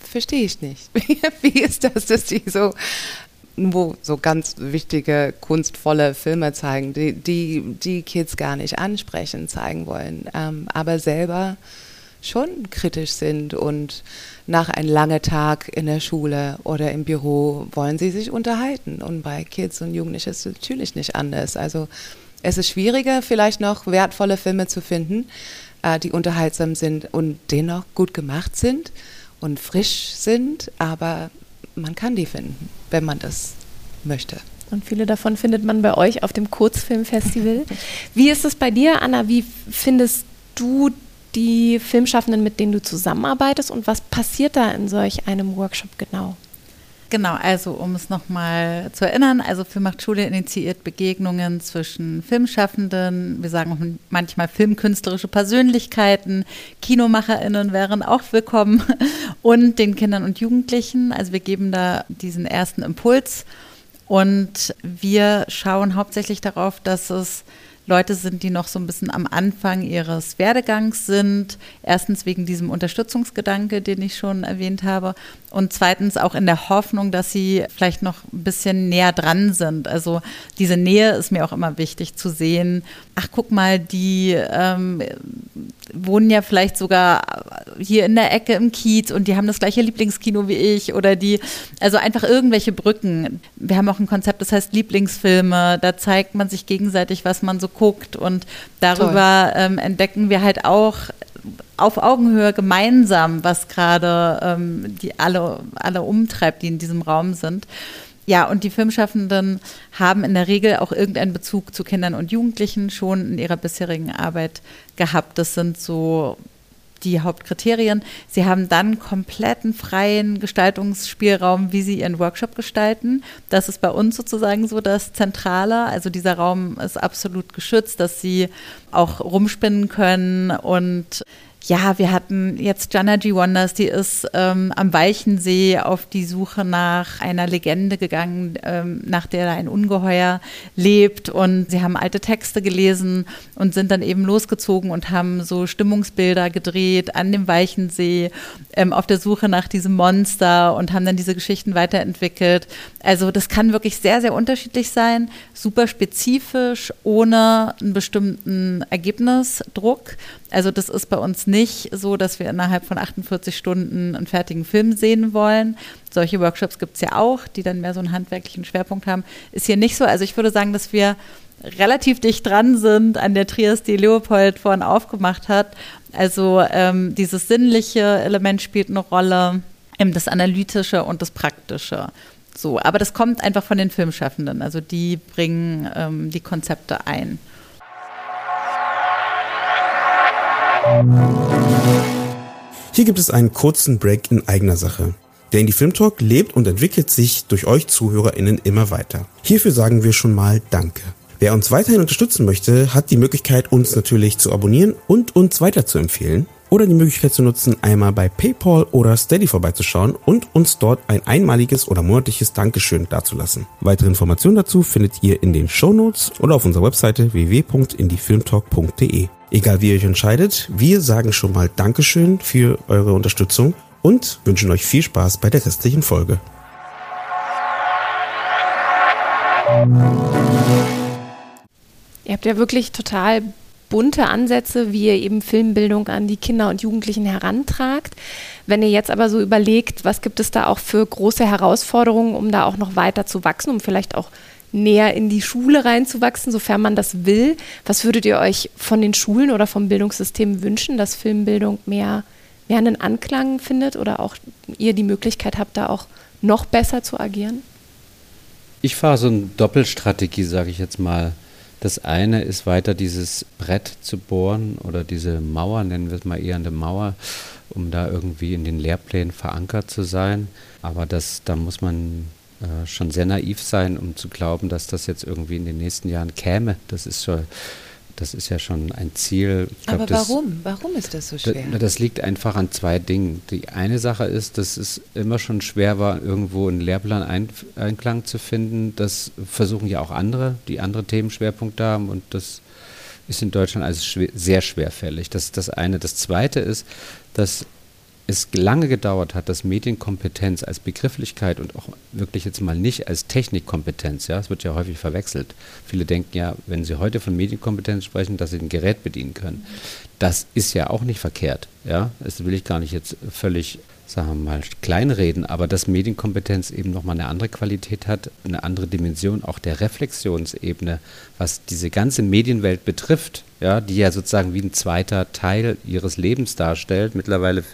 verstehe ich nicht. Wie ist das, dass die so wo so ganz wichtige, kunstvolle Filme zeigen, die die, die Kids gar nicht ansprechen, zeigen wollen, ähm, aber selber schon kritisch sind und nach einem langen Tag in der Schule oder im Büro wollen sie sich unterhalten. Und bei Kids und Jugendlichen ist es natürlich nicht anders. Also es ist schwieriger, vielleicht noch wertvolle Filme zu finden, äh, die unterhaltsam sind und dennoch gut gemacht sind und frisch sind, aber man kann die finden, wenn man das möchte. Und viele davon findet man bei euch auf dem Kurzfilmfestival. Wie ist es bei dir, Anna? Wie findest du die Filmschaffenden, mit denen du zusammenarbeitest? Und was passiert da in solch einem Workshop genau? Genau, also um es nochmal zu erinnern, also Filmmachtschule initiiert Begegnungen zwischen Filmschaffenden, wir sagen manchmal filmkünstlerische Persönlichkeiten, KinomacherInnen wären auch willkommen. Und den Kindern und Jugendlichen. Also wir geben da diesen ersten Impuls. Und wir schauen hauptsächlich darauf, dass es Leute sind, die noch so ein bisschen am Anfang ihres Werdegangs sind. Erstens wegen diesem Unterstützungsgedanke, den ich schon erwähnt habe. Und zweitens auch in der Hoffnung, dass sie vielleicht noch ein bisschen näher dran sind. Also diese Nähe ist mir auch immer wichtig zu sehen. Ach, guck mal, die ähm, wohnen ja vielleicht sogar hier in der Ecke im Kiez und die haben das gleiche Lieblingskino wie ich oder die, also einfach irgendwelche Brücken. Wir haben auch ein Konzept, das heißt Lieblingsfilme. Da zeigt man sich gegenseitig, was man so guckt und darüber ähm, entdecken wir halt auch auf Augenhöhe gemeinsam, was gerade ähm, die alle, alle umtreibt, die in diesem Raum sind. Ja, und die Filmschaffenden haben in der Regel auch irgendeinen Bezug zu Kindern und Jugendlichen schon in ihrer bisherigen Arbeit gehabt. Das sind so die Hauptkriterien. Sie haben dann kompletten freien Gestaltungsspielraum, wie sie ihren Workshop gestalten. Das ist bei uns sozusagen so das Zentrale. Also dieser Raum ist absolut geschützt, dass sie auch rumspinnen können und ja, wir hatten jetzt Jana G. Wonders, die ist ähm, am Weichensee auf die Suche nach einer Legende gegangen, ähm, nach der ein Ungeheuer lebt. Und sie haben alte Texte gelesen und sind dann eben losgezogen und haben so Stimmungsbilder gedreht an dem Weichensee ähm, auf der Suche nach diesem Monster und haben dann diese Geschichten weiterentwickelt. Also das kann wirklich sehr, sehr unterschiedlich sein, super spezifisch, ohne einen bestimmten Ergebnisdruck. Also das ist bei uns nicht so, dass wir innerhalb von 48 Stunden einen fertigen Film sehen wollen. Solche Workshops gibt es ja auch, die dann mehr so einen handwerklichen Schwerpunkt haben. Ist hier nicht so. Also ich würde sagen, dass wir relativ dicht dran sind an der Trias, die Leopold vorhin aufgemacht hat. Also ähm, dieses sinnliche Element spielt eine Rolle, ähm, das analytische und das praktische. So, aber das kommt einfach von den Filmschaffenden. Also die bringen ähm, die Konzepte ein. Hier gibt es einen kurzen Break in eigener Sache. Der Indie Film Talk lebt und entwickelt sich durch euch ZuhörerInnen immer weiter. Hierfür sagen wir schon mal Danke. Wer uns weiterhin unterstützen möchte, hat die Möglichkeit, uns natürlich zu abonnieren und uns weiter zu empfehlen oder die Möglichkeit zu nutzen, einmal bei PayPal oder Steady vorbeizuschauen und uns dort ein einmaliges oder monatliches Dankeschön dazulassen. Weitere Informationen dazu findet ihr in den Show Notes oder auf unserer Webseite www.indiefilmtalk.de. Egal wie ihr euch entscheidet, wir sagen schon mal Dankeschön für eure Unterstützung und wünschen euch viel Spaß bei der restlichen Folge. Ihr habt ja wirklich total bunte Ansätze, wie ihr eben Filmbildung an die Kinder und Jugendlichen herantragt. Wenn ihr jetzt aber so überlegt, was gibt es da auch für große Herausforderungen, um da auch noch weiter zu wachsen, um vielleicht auch näher in die Schule reinzuwachsen, sofern man das will. Was würdet ihr euch von den Schulen oder vom Bildungssystem wünschen, dass Filmbildung mehr, mehr einen Anklang findet oder auch ihr die Möglichkeit habt, da auch noch besser zu agieren? Ich fahre so eine Doppelstrategie, sage ich jetzt mal. Das eine ist weiter dieses Brett zu bohren oder diese Mauer, nennen wir es mal eher eine Mauer, um da irgendwie in den Lehrplänen verankert zu sein. Aber das, da muss man äh, schon sehr naiv sein, um zu glauben, dass das jetzt irgendwie in den nächsten Jahren käme. Das ist schon das ist ja schon ein Ziel. Glaub, Aber warum? Das, warum ist das so schwer? Das, das, liegt einfach an zwei Dingen. Die eine Sache ist, dass es immer schon schwer war, irgendwo einen Lehrplan ein, Einklang zu finden. Das versuchen ja auch andere, die andere Themenschwerpunkte haben und das ist in Deutschland also schwer, sehr schwerfällig. Das ist das eine. Das zweite ist, dass es lange gedauert hat, dass Medienkompetenz als Begrifflichkeit und auch wirklich jetzt mal nicht als Technikkompetenz, ja, es wird ja häufig verwechselt. Viele denken ja, wenn sie heute von Medienkompetenz sprechen, dass sie ein Gerät bedienen können. Das ist ja auch nicht verkehrt, ja. Das will ich gar nicht jetzt völlig sagen wir mal, kleinreden, aber dass Medienkompetenz eben nochmal eine andere Qualität hat, eine andere Dimension auch der Reflexionsebene, was diese ganze Medienwelt betrifft, ja, die ja sozusagen wie ein zweiter Teil ihres Lebens darstellt. Mittlerweile,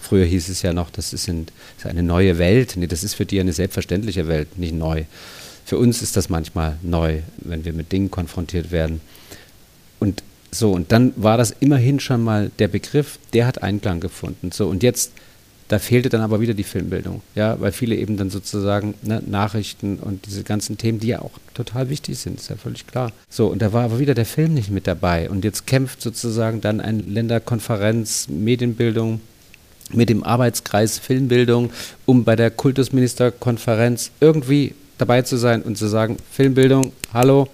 früher hieß es ja noch, das ist, ein, das ist eine neue Welt. Nee, das ist für die eine selbstverständliche Welt, nicht neu. Für uns ist das manchmal neu, wenn wir mit Dingen konfrontiert werden. Und so, und dann war das immerhin schon mal der Begriff, der hat Einklang gefunden. So, und jetzt da fehlte dann aber wieder die Filmbildung, ja, weil viele eben dann sozusagen ne, Nachrichten und diese ganzen Themen, die ja auch total wichtig sind, ist ja völlig klar. So, und da war aber wieder der Film nicht mit dabei. Und jetzt kämpft sozusagen dann eine Länderkonferenz Medienbildung mit dem Arbeitskreis Filmbildung, um bei der Kultusministerkonferenz irgendwie dabei zu sein und zu sagen, Filmbildung, hallo.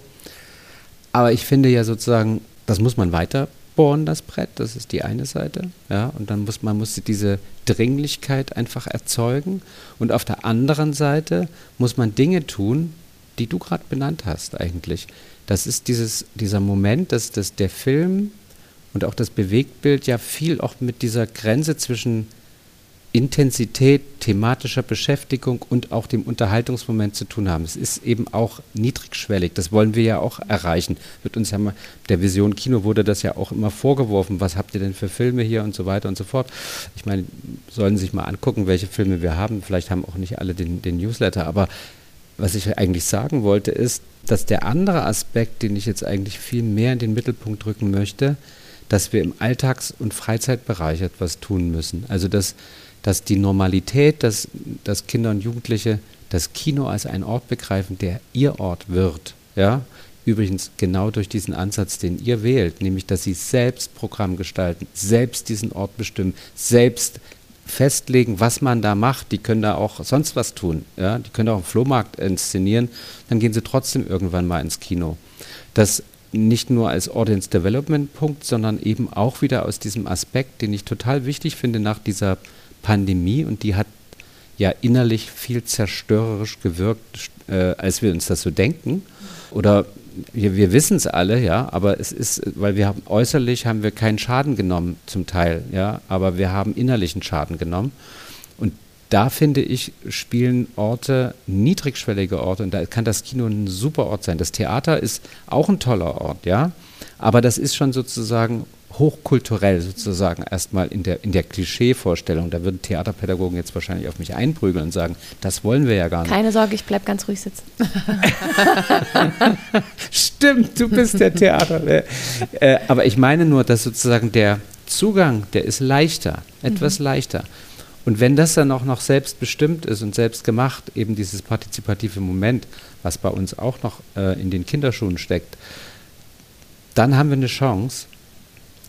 Aber ich finde ja sozusagen, das muss man weiter bohren, das Brett, das ist die eine Seite. Ja, und dann muss man muss diese Dringlichkeit einfach erzeugen. Und auf der anderen Seite muss man Dinge tun, die du gerade benannt hast eigentlich. Das ist dieses, dieser Moment, dass, dass der Film und auch das Bewegtbild ja viel auch mit dieser Grenze zwischen Intensität thematischer Beschäftigung und auch dem Unterhaltungsmoment zu tun haben. Es ist eben auch niedrigschwellig, das wollen wir ja auch erreichen. Wird uns ja mal, der Vision Kino wurde das ja auch immer vorgeworfen, was habt ihr denn für Filme hier und so weiter und so fort. Ich meine, sollen sich mal angucken, welche Filme wir haben. Vielleicht haben auch nicht alle den, den Newsletter, aber was ich eigentlich sagen wollte, ist, dass der andere Aspekt, den ich jetzt eigentlich viel mehr in den Mittelpunkt drücken möchte, dass wir im Alltags- und Freizeitbereich etwas tun müssen. Also dass dass die Normalität, dass, dass Kinder und Jugendliche das Kino als einen Ort begreifen, der ihr Ort wird. Ja? Übrigens genau durch diesen Ansatz, den ihr wählt, nämlich dass sie selbst Programm gestalten, selbst diesen Ort bestimmen, selbst festlegen, was man da macht. Die können da auch sonst was tun. Ja? Die können auch einen Flohmarkt inszenieren, dann gehen sie trotzdem irgendwann mal ins Kino. Das nicht nur als Audience Development Punkt, sondern eben auch wieder aus diesem Aspekt, den ich total wichtig finde nach dieser Pandemie und die hat ja innerlich viel zerstörerisch gewirkt, äh, als wir uns das so denken. Oder wir, wir wissen es alle, ja, aber es ist, weil wir haben äußerlich haben wir keinen Schaden genommen zum Teil, ja, aber wir haben innerlichen Schaden genommen. Und da finde ich, spielen Orte, niedrigschwellige Orte, und da kann das Kino ein super Ort sein. Das Theater ist auch ein toller Ort, ja, aber das ist schon sozusagen hochkulturell sozusagen erstmal in der, in der Klischeevorstellung. Da würden Theaterpädagogen jetzt wahrscheinlich auf mich einprügeln und sagen, das wollen wir ja gar nicht. Keine Sorge, ich bleibe ganz ruhig sitzen. Stimmt, du bist der Theater. äh, aber ich meine nur, dass sozusagen der Zugang, der ist leichter, etwas mhm. leichter. Und wenn das dann auch noch selbstbestimmt ist und selbst gemacht, eben dieses partizipative Moment, was bei uns auch noch äh, in den Kinderschuhen steckt, dann haben wir eine Chance,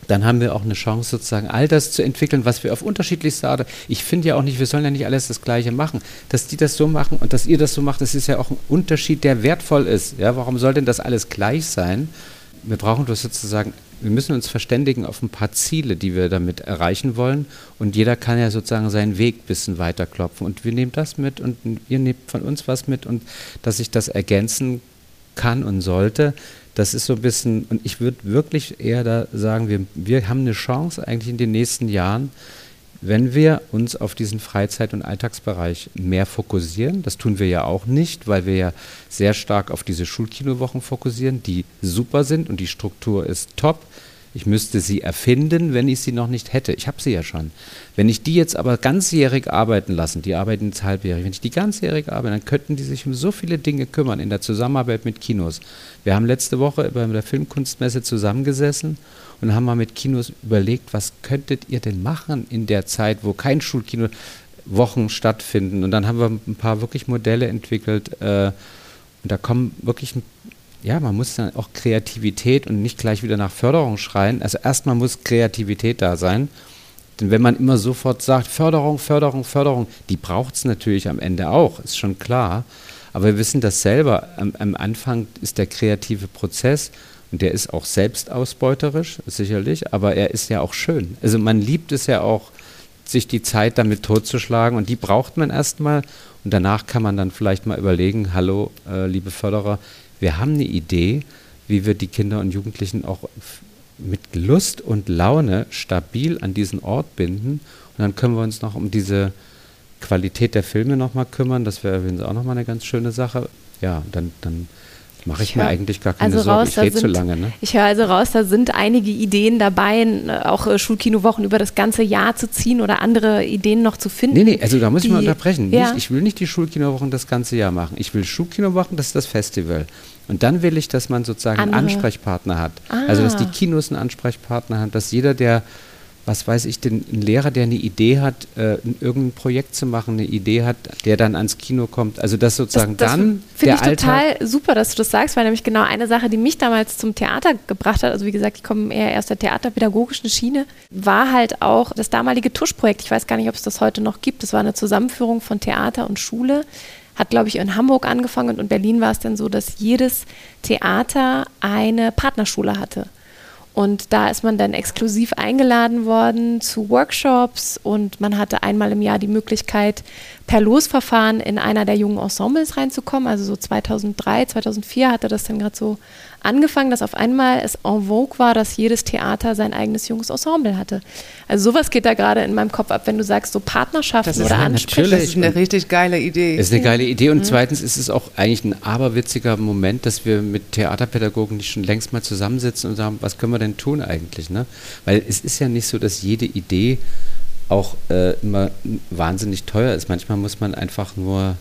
dann haben wir auch eine Chance, sozusagen all das zu entwickeln, was wir auf unterschiedlichste Art. Ich finde ja auch nicht, wir sollen ja nicht alles das Gleiche machen. Dass die das so machen und dass ihr das so macht, das ist ja auch ein Unterschied, der wertvoll ist. Ja, warum soll denn das alles gleich sein? Wir brauchen das sozusagen, wir müssen uns verständigen auf ein paar Ziele, die wir damit erreichen wollen. Und jeder kann ja sozusagen seinen Weg ein bisschen weiterklopfen. Und wir nehmen das mit und ihr nehmt von uns was mit und dass ich das ergänzen kann und sollte das ist so ein bisschen, und ich würde wirklich eher da sagen, wir, wir haben eine Chance eigentlich in den nächsten Jahren, wenn wir uns auf diesen Freizeit- und Alltagsbereich mehr fokussieren, das tun wir ja auch nicht, weil wir ja sehr stark auf diese Schulkinowochen fokussieren, die super sind und die Struktur ist top. Ich müsste sie erfinden, wenn ich sie noch nicht hätte. Ich habe sie ja schon. Wenn ich die jetzt aber ganzjährig arbeiten lassen, die arbeiten jetzt halbjährig, wenn ich die ganzjährig arbeite, dann könnten die sich um so viele Dinge kümmern in der Zusammenarbeit mit Kinos. Wir haben letzte Woche bei der Filmkunstmesse zusammengesessen und haben mal mit Kinos überlegt, was könntet ihr denn machen in der Zeit, wo kein Schulkino Wochen stattfinden. Und dann haben wir ein paar wirklich Modelle entwickelt. Äh, und da kommen wirklich ja, man muss dann auch Kreativität und nicht gleich wieder nach Förderung schreien. Also erstmal muss Kreativität da sein. Denn wenn man immer sofort sagt, Förderung, Förderung, Förderung, die braucht es natürlich am Ende auch, ist schon klar. Aber wir wissen das selber. Am, am, Anfang ist der kreative Prozess und der ist auch selbstausbeuterisch, sicherlich, aber er ist ja auch schön. Also man liebt es ja auch, sich die Zeit damit totzuschlagen und die braucht man erstmal und danach kann man dann vielleicht mal überlegen, hallo, äh, liebe Förderer, wir haben eine Idee, wie wir die Kinder und Jugendlichen auch mit Lust und Laune stabil an diesen Ort binden. Und dann können wir uns noch um diese Qualität der Filme nochmal kümmern. Das wäre übrigens auch nochmal eine ganz schöne Sache. Ja, dann, dann mache ich, ich mir eigentlich gar keine also Sorge. ich rede zu lange. Ne? Ich höre also raus, da sind einige Ideen dabei, auch äh, Schulkinowochen über das ganze Jahr zu ziehen oder andere Ideen noch zu finden. Nee, nee, also da muss ich mal unterbrechen. Ja. Nicht, ich will nicht die Schulkinowochen das ganze Jahr machen. Ich will Schulkinowochen, das ist das Festival. Und dann will ich, dass man sozusagen Andere. einen Ansprechpartner hat. Ah. Also dass die Kinos einen Ansprechpartner haben, dass jeder, der was weiß ich, den ein Lehrer, der eine Idee hat, äh, irgendein Projekt zu machen, eine Idee hat, der dann ans Kino kommt. Also das sozusagen das, das dann finde ich total super, dass du das sagst, weil nämlich genau eine Sache, die mich damals zum Theater gebracht hat, also wie gesagt, ich komme eher aus der theaterpädagogischen Schiene, war halt auch das damalige Tuschprojekt. Ich weiß gar nicht, ob es das heute noch gibt. Das war eine Zusammenführung von Theater und Schule hat, glaube ich, in Hamburg angefangen und in Berlin war es dann so, dass jedes Theater eine Partnerschule hatte. Und da ist man dann exklusiv eingeladen worden zu Workshops und man hatte einmal im Jahr die Möglichkeit, per Losverfahren in einer der jungen Ensembles reinzukommen. Also so 2003, 2004 hatte das dann gerade so angefangen, dass auf einmal es en vogue war, dass jedes Theater sein eigenes junges Ensemble hatte. Also sowas geht da gerade in meinem Kopf ab, wenn du sagst, so Partnerschaften oder Ansprüche. Das ist eine richtig geile Idee. Das ist eine geile Idee und mhm. zweitens ist es auch eigentlich ein aberwitziger Moment, dass wir mit Theaterpädagogen nicht schon längst mal zusammensitzen und sagen, was können wir denn tun eigentlich? Ne? Weil es ist ja nicht so, dass jede Idee auch äh, immer wahnsinnig teuer ist. Manchmal muss man einfach nur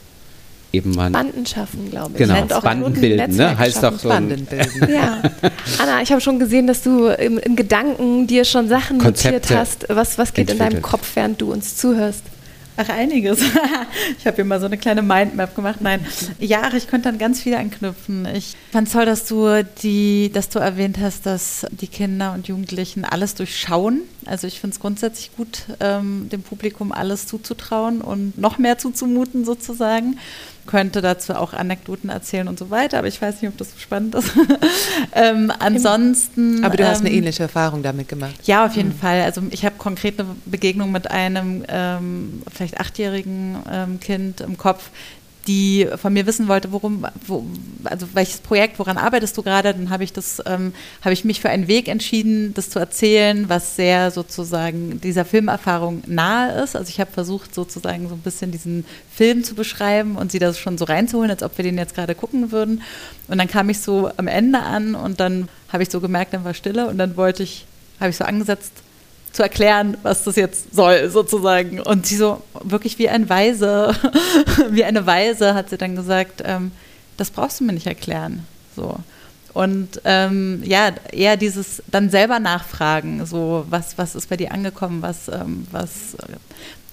eben mal Banden schaffen, glaube ich. Genau, auch Banden bilden, ne? heißt doch so. Banden bilden. ja. Anna, ich habe schon gesehen, dass du im, im, Gedanken dir schon Sachen Konzepte notiert hast. Was, was geht entwickelt. in deinem Kopf, während du uns zuhörst? Ach, einiges. ich habe hier mal so eine kleine Mindmap gemacht. Nein, ja, ich könnte dann ganz viel anknüpfen. Ich fand toll, dass du die, dass du erwähnt hast, dass die Kinder und Jugendlichen alles durchschauen. Also ich finde es grundsätzlich gut, ähm, dem Publikum alles zuzutrauen und noch mehr zuzumuten sozusagen könnte dazu auch Anekdoten erzählen und so weiter, aber ich weiß nicht, ob das so spannend ist. ähm, ansonsten. Aber du hast eine ähm, ähnliche Erfahrung damit gemacht. Ja, auf jeden mhm. Fall. Also ich habe konkrete Begegnung mit einem ähm, vielleicht achtjährigen ähm, Kind im Kopf, die von mir wissen wollte, worum, wo, also welches Projekt, woran arbeitest du gerade, dann habe ich das, ähm, habe ich mich für einen Weg entschieden, das zu erzählen, was sehr sozusagen dieser Filmerfahrung nahe ist. Also ich habe versucht, sozusagen so ein bisschen diesen Film zu beschreiben und sie das schon so reinzuholen, als ob wir den jetzt gerade gucken würden. Und dann kam ich so am Ende an und dann habe ich so gemerkt, dann war Stille und dann wollte ich, habe ich so angesetzt, zu erklären, was das jetzt soll, sozusagen. Und sie so wirklich wie ein Weise, wie eine Weise hat sie dann gesagt, ähm, das brauchst du mir nicht erklären. So. Und ähm, ja, eher dieses dann selber nachfragen, so was, was ist bei dir angekommen, was, ähm, was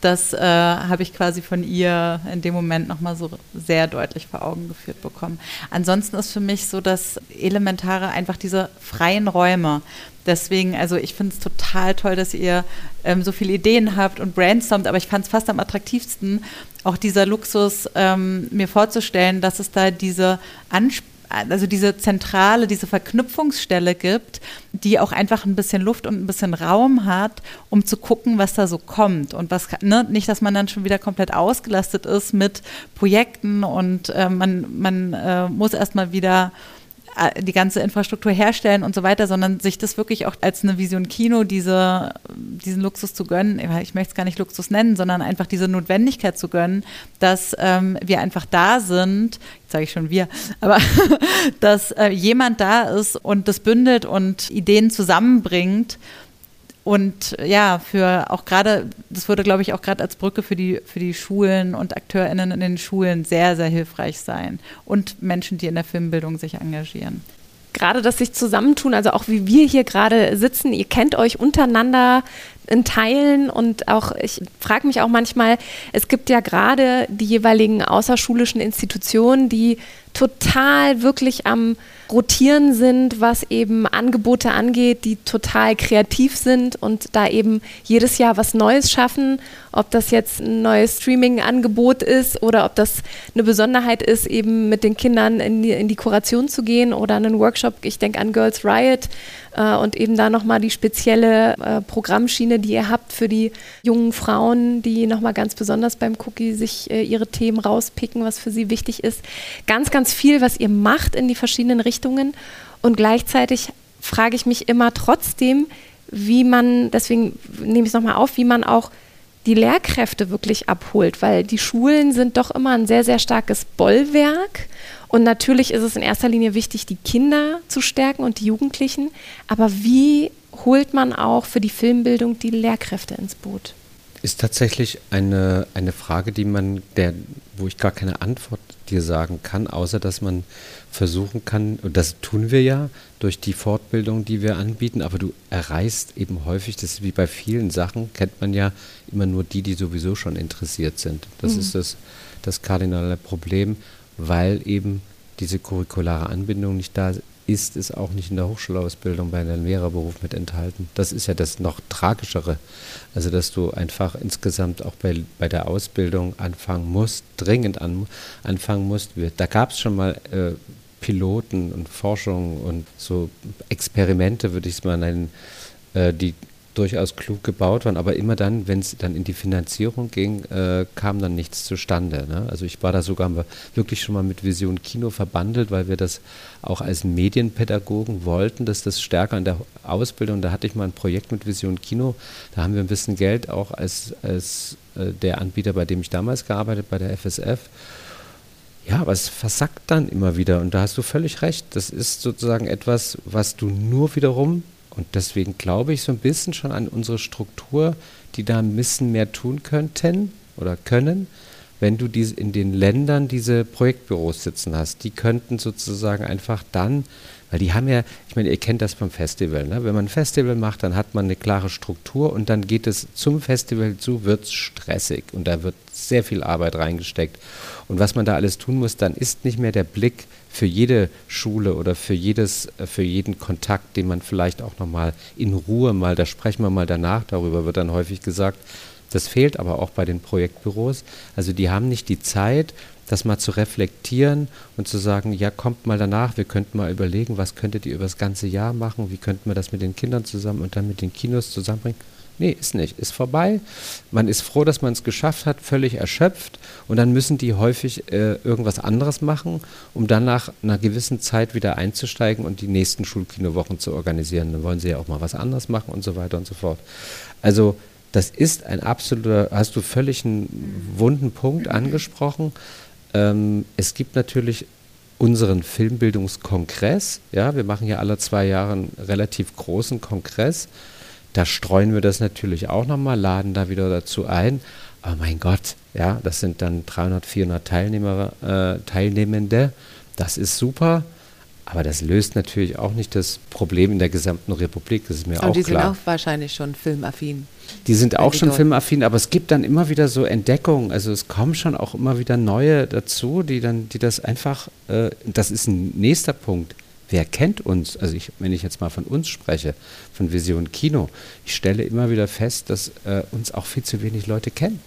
das äh, habe ich quasi von ihr in dem Moment nochmal so sehr deutlich vor Augen geführt bekommen. Ansonsten ist für mich so das Elementare einfach diese freien Räume. Deswegen, also ich finde es total toll, dass ihr ähm, so viele Ideen habt und brainstormt, aber ich fand es fast am attraktivsten, auch dieser Luxus ähm, mir vorzustellen, dass es da diese Ansprache also diese zentrale, diese Verknüpfungsstelle gibt, die auch einfach ein bisschen Luft und ein bisschen Raum hat, um zu gucken, was da so kommt und was ne? nicht, dass man dann schon wieder komplett ausgelastet ist mit Projekten und äh, man man äh, muss erstmal wieder die ganze Infrastruktur herstellen und so weiter, sondern sich das wirklich auch als eine Vision Kino, diese, diesen Luxus zu gönnen, ich möchte es gar nicht Luxus nennen, sondern einfach diese Notwendigkeit zu gönnen, dass ähm, wir einfach da sind, jetzt sage ich schon wir, aber dass äh, jemand da ist und das bündelt und Ideen zusammenbringt und ja, für auch gerade, das würde, glaube ich, auch gerade als Brücke für die, für die Schulen und AkteurInnen in den Schulen sehr, sehr hilfreich sein. Und Menschen, die in der Filmbildung sich engagieren gerade das sich zusammentun, also auch wie wir hier gerade sitzen, ihr kennt euch untereinander in Teilen und auch, ich frage mich auch manchmal, es gibt ja gerade die jeweiligen außerschulischen Institutionen, die total wirklich am Rotieren sind, was eben Angebote angeht, die total kreativ sind und da eben jedes Jahr was Neues schaffen. Ob das jetzt ein neues Streaming-Angebot ist oder ob das eine Besonderheit ist, eben mit den Kindern in die, in die Kuration zu gehen oder einen Workshop. Ich denke an Girls Riot äh, und eben da nochmal die spezielle äh, Programmschiene, die ihr habt für die jungen Frauen, die nochmal ganz besonders beim Cookie sich äh, ihre Themen rauspicken, was für sie wichtig ist. Ganz, ganz viel, was ihr macht in die verschiedenen Richtungen. Und gleichzeitig frage ich mich immer trotzdem, wie man, deswegen nehme ich es nochmal auf, wie man auch die Lehrkräfte wirklich abholt, weil die Schulen sind doch immer ein sehr, sehr starkes Bollwerk. Und natürlich ist es in erster Linie wichtig, die Kinder zu stärken und die Jugendlichen. Aber wie holt man auch für die Filmbildung die Lehrkräfte ins Boot? Ist tatsächlich eine, eine Frage, die man, der, wo ich gar keine Antwort dir sagen kann, außer dass man versuchen kann, und das tun wir ja durch die Fortbildung, die wir anbieten, aber du erreichst eben häufig, das ist wie bei vielen Sachen, kennt man ja immer nur die, die sowieso schon interessiert sind. Das mhm. ist das, das kardinale Problem, weil eben diese curriculare Anbindung nicht da ist, ist auch nicht in der Hochschulausbildung bei einem Lehrerberuf mit enthalten. Das ist ja das noch tragischere. Also, dass du einfach insgesamt auch bei, bei der Ausbildung anfangen musst, dringend an, anfangen musst. Da gab es schon mal äh, Piloten und Forschung und so Experimente, würde ich es mal nennen, äh, die durchaus klug gebaut waren, aber immer dann, wenn es dann in die Finanzierung ging, äh, kam dann nichts zustande. Ne? Also ich war da sogar wirklich schon mal mit Vision Kino verbandelt, weil wir das auch als Medienpädagogen wollten, dass das stärker in der Ausbildung, da hatte ich mal ein Projekt mit Vision Kino, da haben wir ein bisschen Geld auch als, als äh, der Anbieter, bei dem ich damals gearbeitet, bei der FSF, ja, aber es versackt dann immer wieder und da hast du völlig recht. Das ist sozusagen etwas, was du nur wiederum, und deswegen glaube ich so ein bisschen schon an unsere Struktur, die da ein bisschen mehr tun könnten oder können, wenn du diese in den Ländern diese Projektbüros sitzen hast. Die könnten sozusagen einfach dann weil die haben ja, ich meine, ihr kennt das vom Festival. Ne? Wenn man ein Festival macht, dann hat man eine klare Struktur und dann geht es zum Festival zu, wird es stressig und da wird sehr viel Arbeit reingesteckt. Und was man da alles tun muss, dann ist nicht mehr der Blick für jede Schule oder für jedes, äh, für jeden Kontakt, den man vielleicht auch nochmal in Ruhe mal, da sprechen wir mal danach darüber, wird dann häufig gesagt. Das fehlt aber auch bei den Projektbüros. Also die haben nicht die Zeit, das mal zu reflektieren und zu sagen, ja, kommt mal danach, wir könnten mal überlegen, was könntet ihr über das ganze Jahr machen, wie könnten wir das mit den Kindern zusammen und dann mit den Kinos zusammenbringen. Nee, ist nicht, ist vorbei. Man ist froh, dass man es geschafft hat, völlig erschöpft und dann müssen die häufig äh, irgendwas anderes machen, um dann nach einer gewissen Zeit wieder einzusteigen und die nächsten Schulkinowochen zu organisieren. Dann wollen sie ja auch mal was anderes machen und so weiter und so fort. Also das ist ein absoluter, hast du völlig einen wunden Punkt angesprochen. Ähm, es gibt natürlich unseren Filmbildungskongress. Ja, wir machen ja alle zwei Jahre einen relativ großen Kongress. Da streuen wir das natürlich auch nochmal, laden da wieder dazu ein. Aber mein Gott, ja, das sind dann 300, 400 Teilnehmer, äh, Teilnehmende. Das ist super. Aber das löst natürlich auch nicht das Problem in der gesamten Republik, das ist mir Und auch die klar. sind auch wahrscheinlich schon filmaffin. Die sind auch die schon filmaffin, aber es gibt dann immer wieder so Entdeckungen. Also es kommen schon auch immer wieder neue dazu, die dann, die das einfach, äh, das ist ein nächster Punkt. Wer kennt uns? Also ich, wenn ich jetzt mal von uns spreche, von Vision Kino, ich stelle immer wieder fest, dass äh, uns auch viel zu wenig Leute kennen.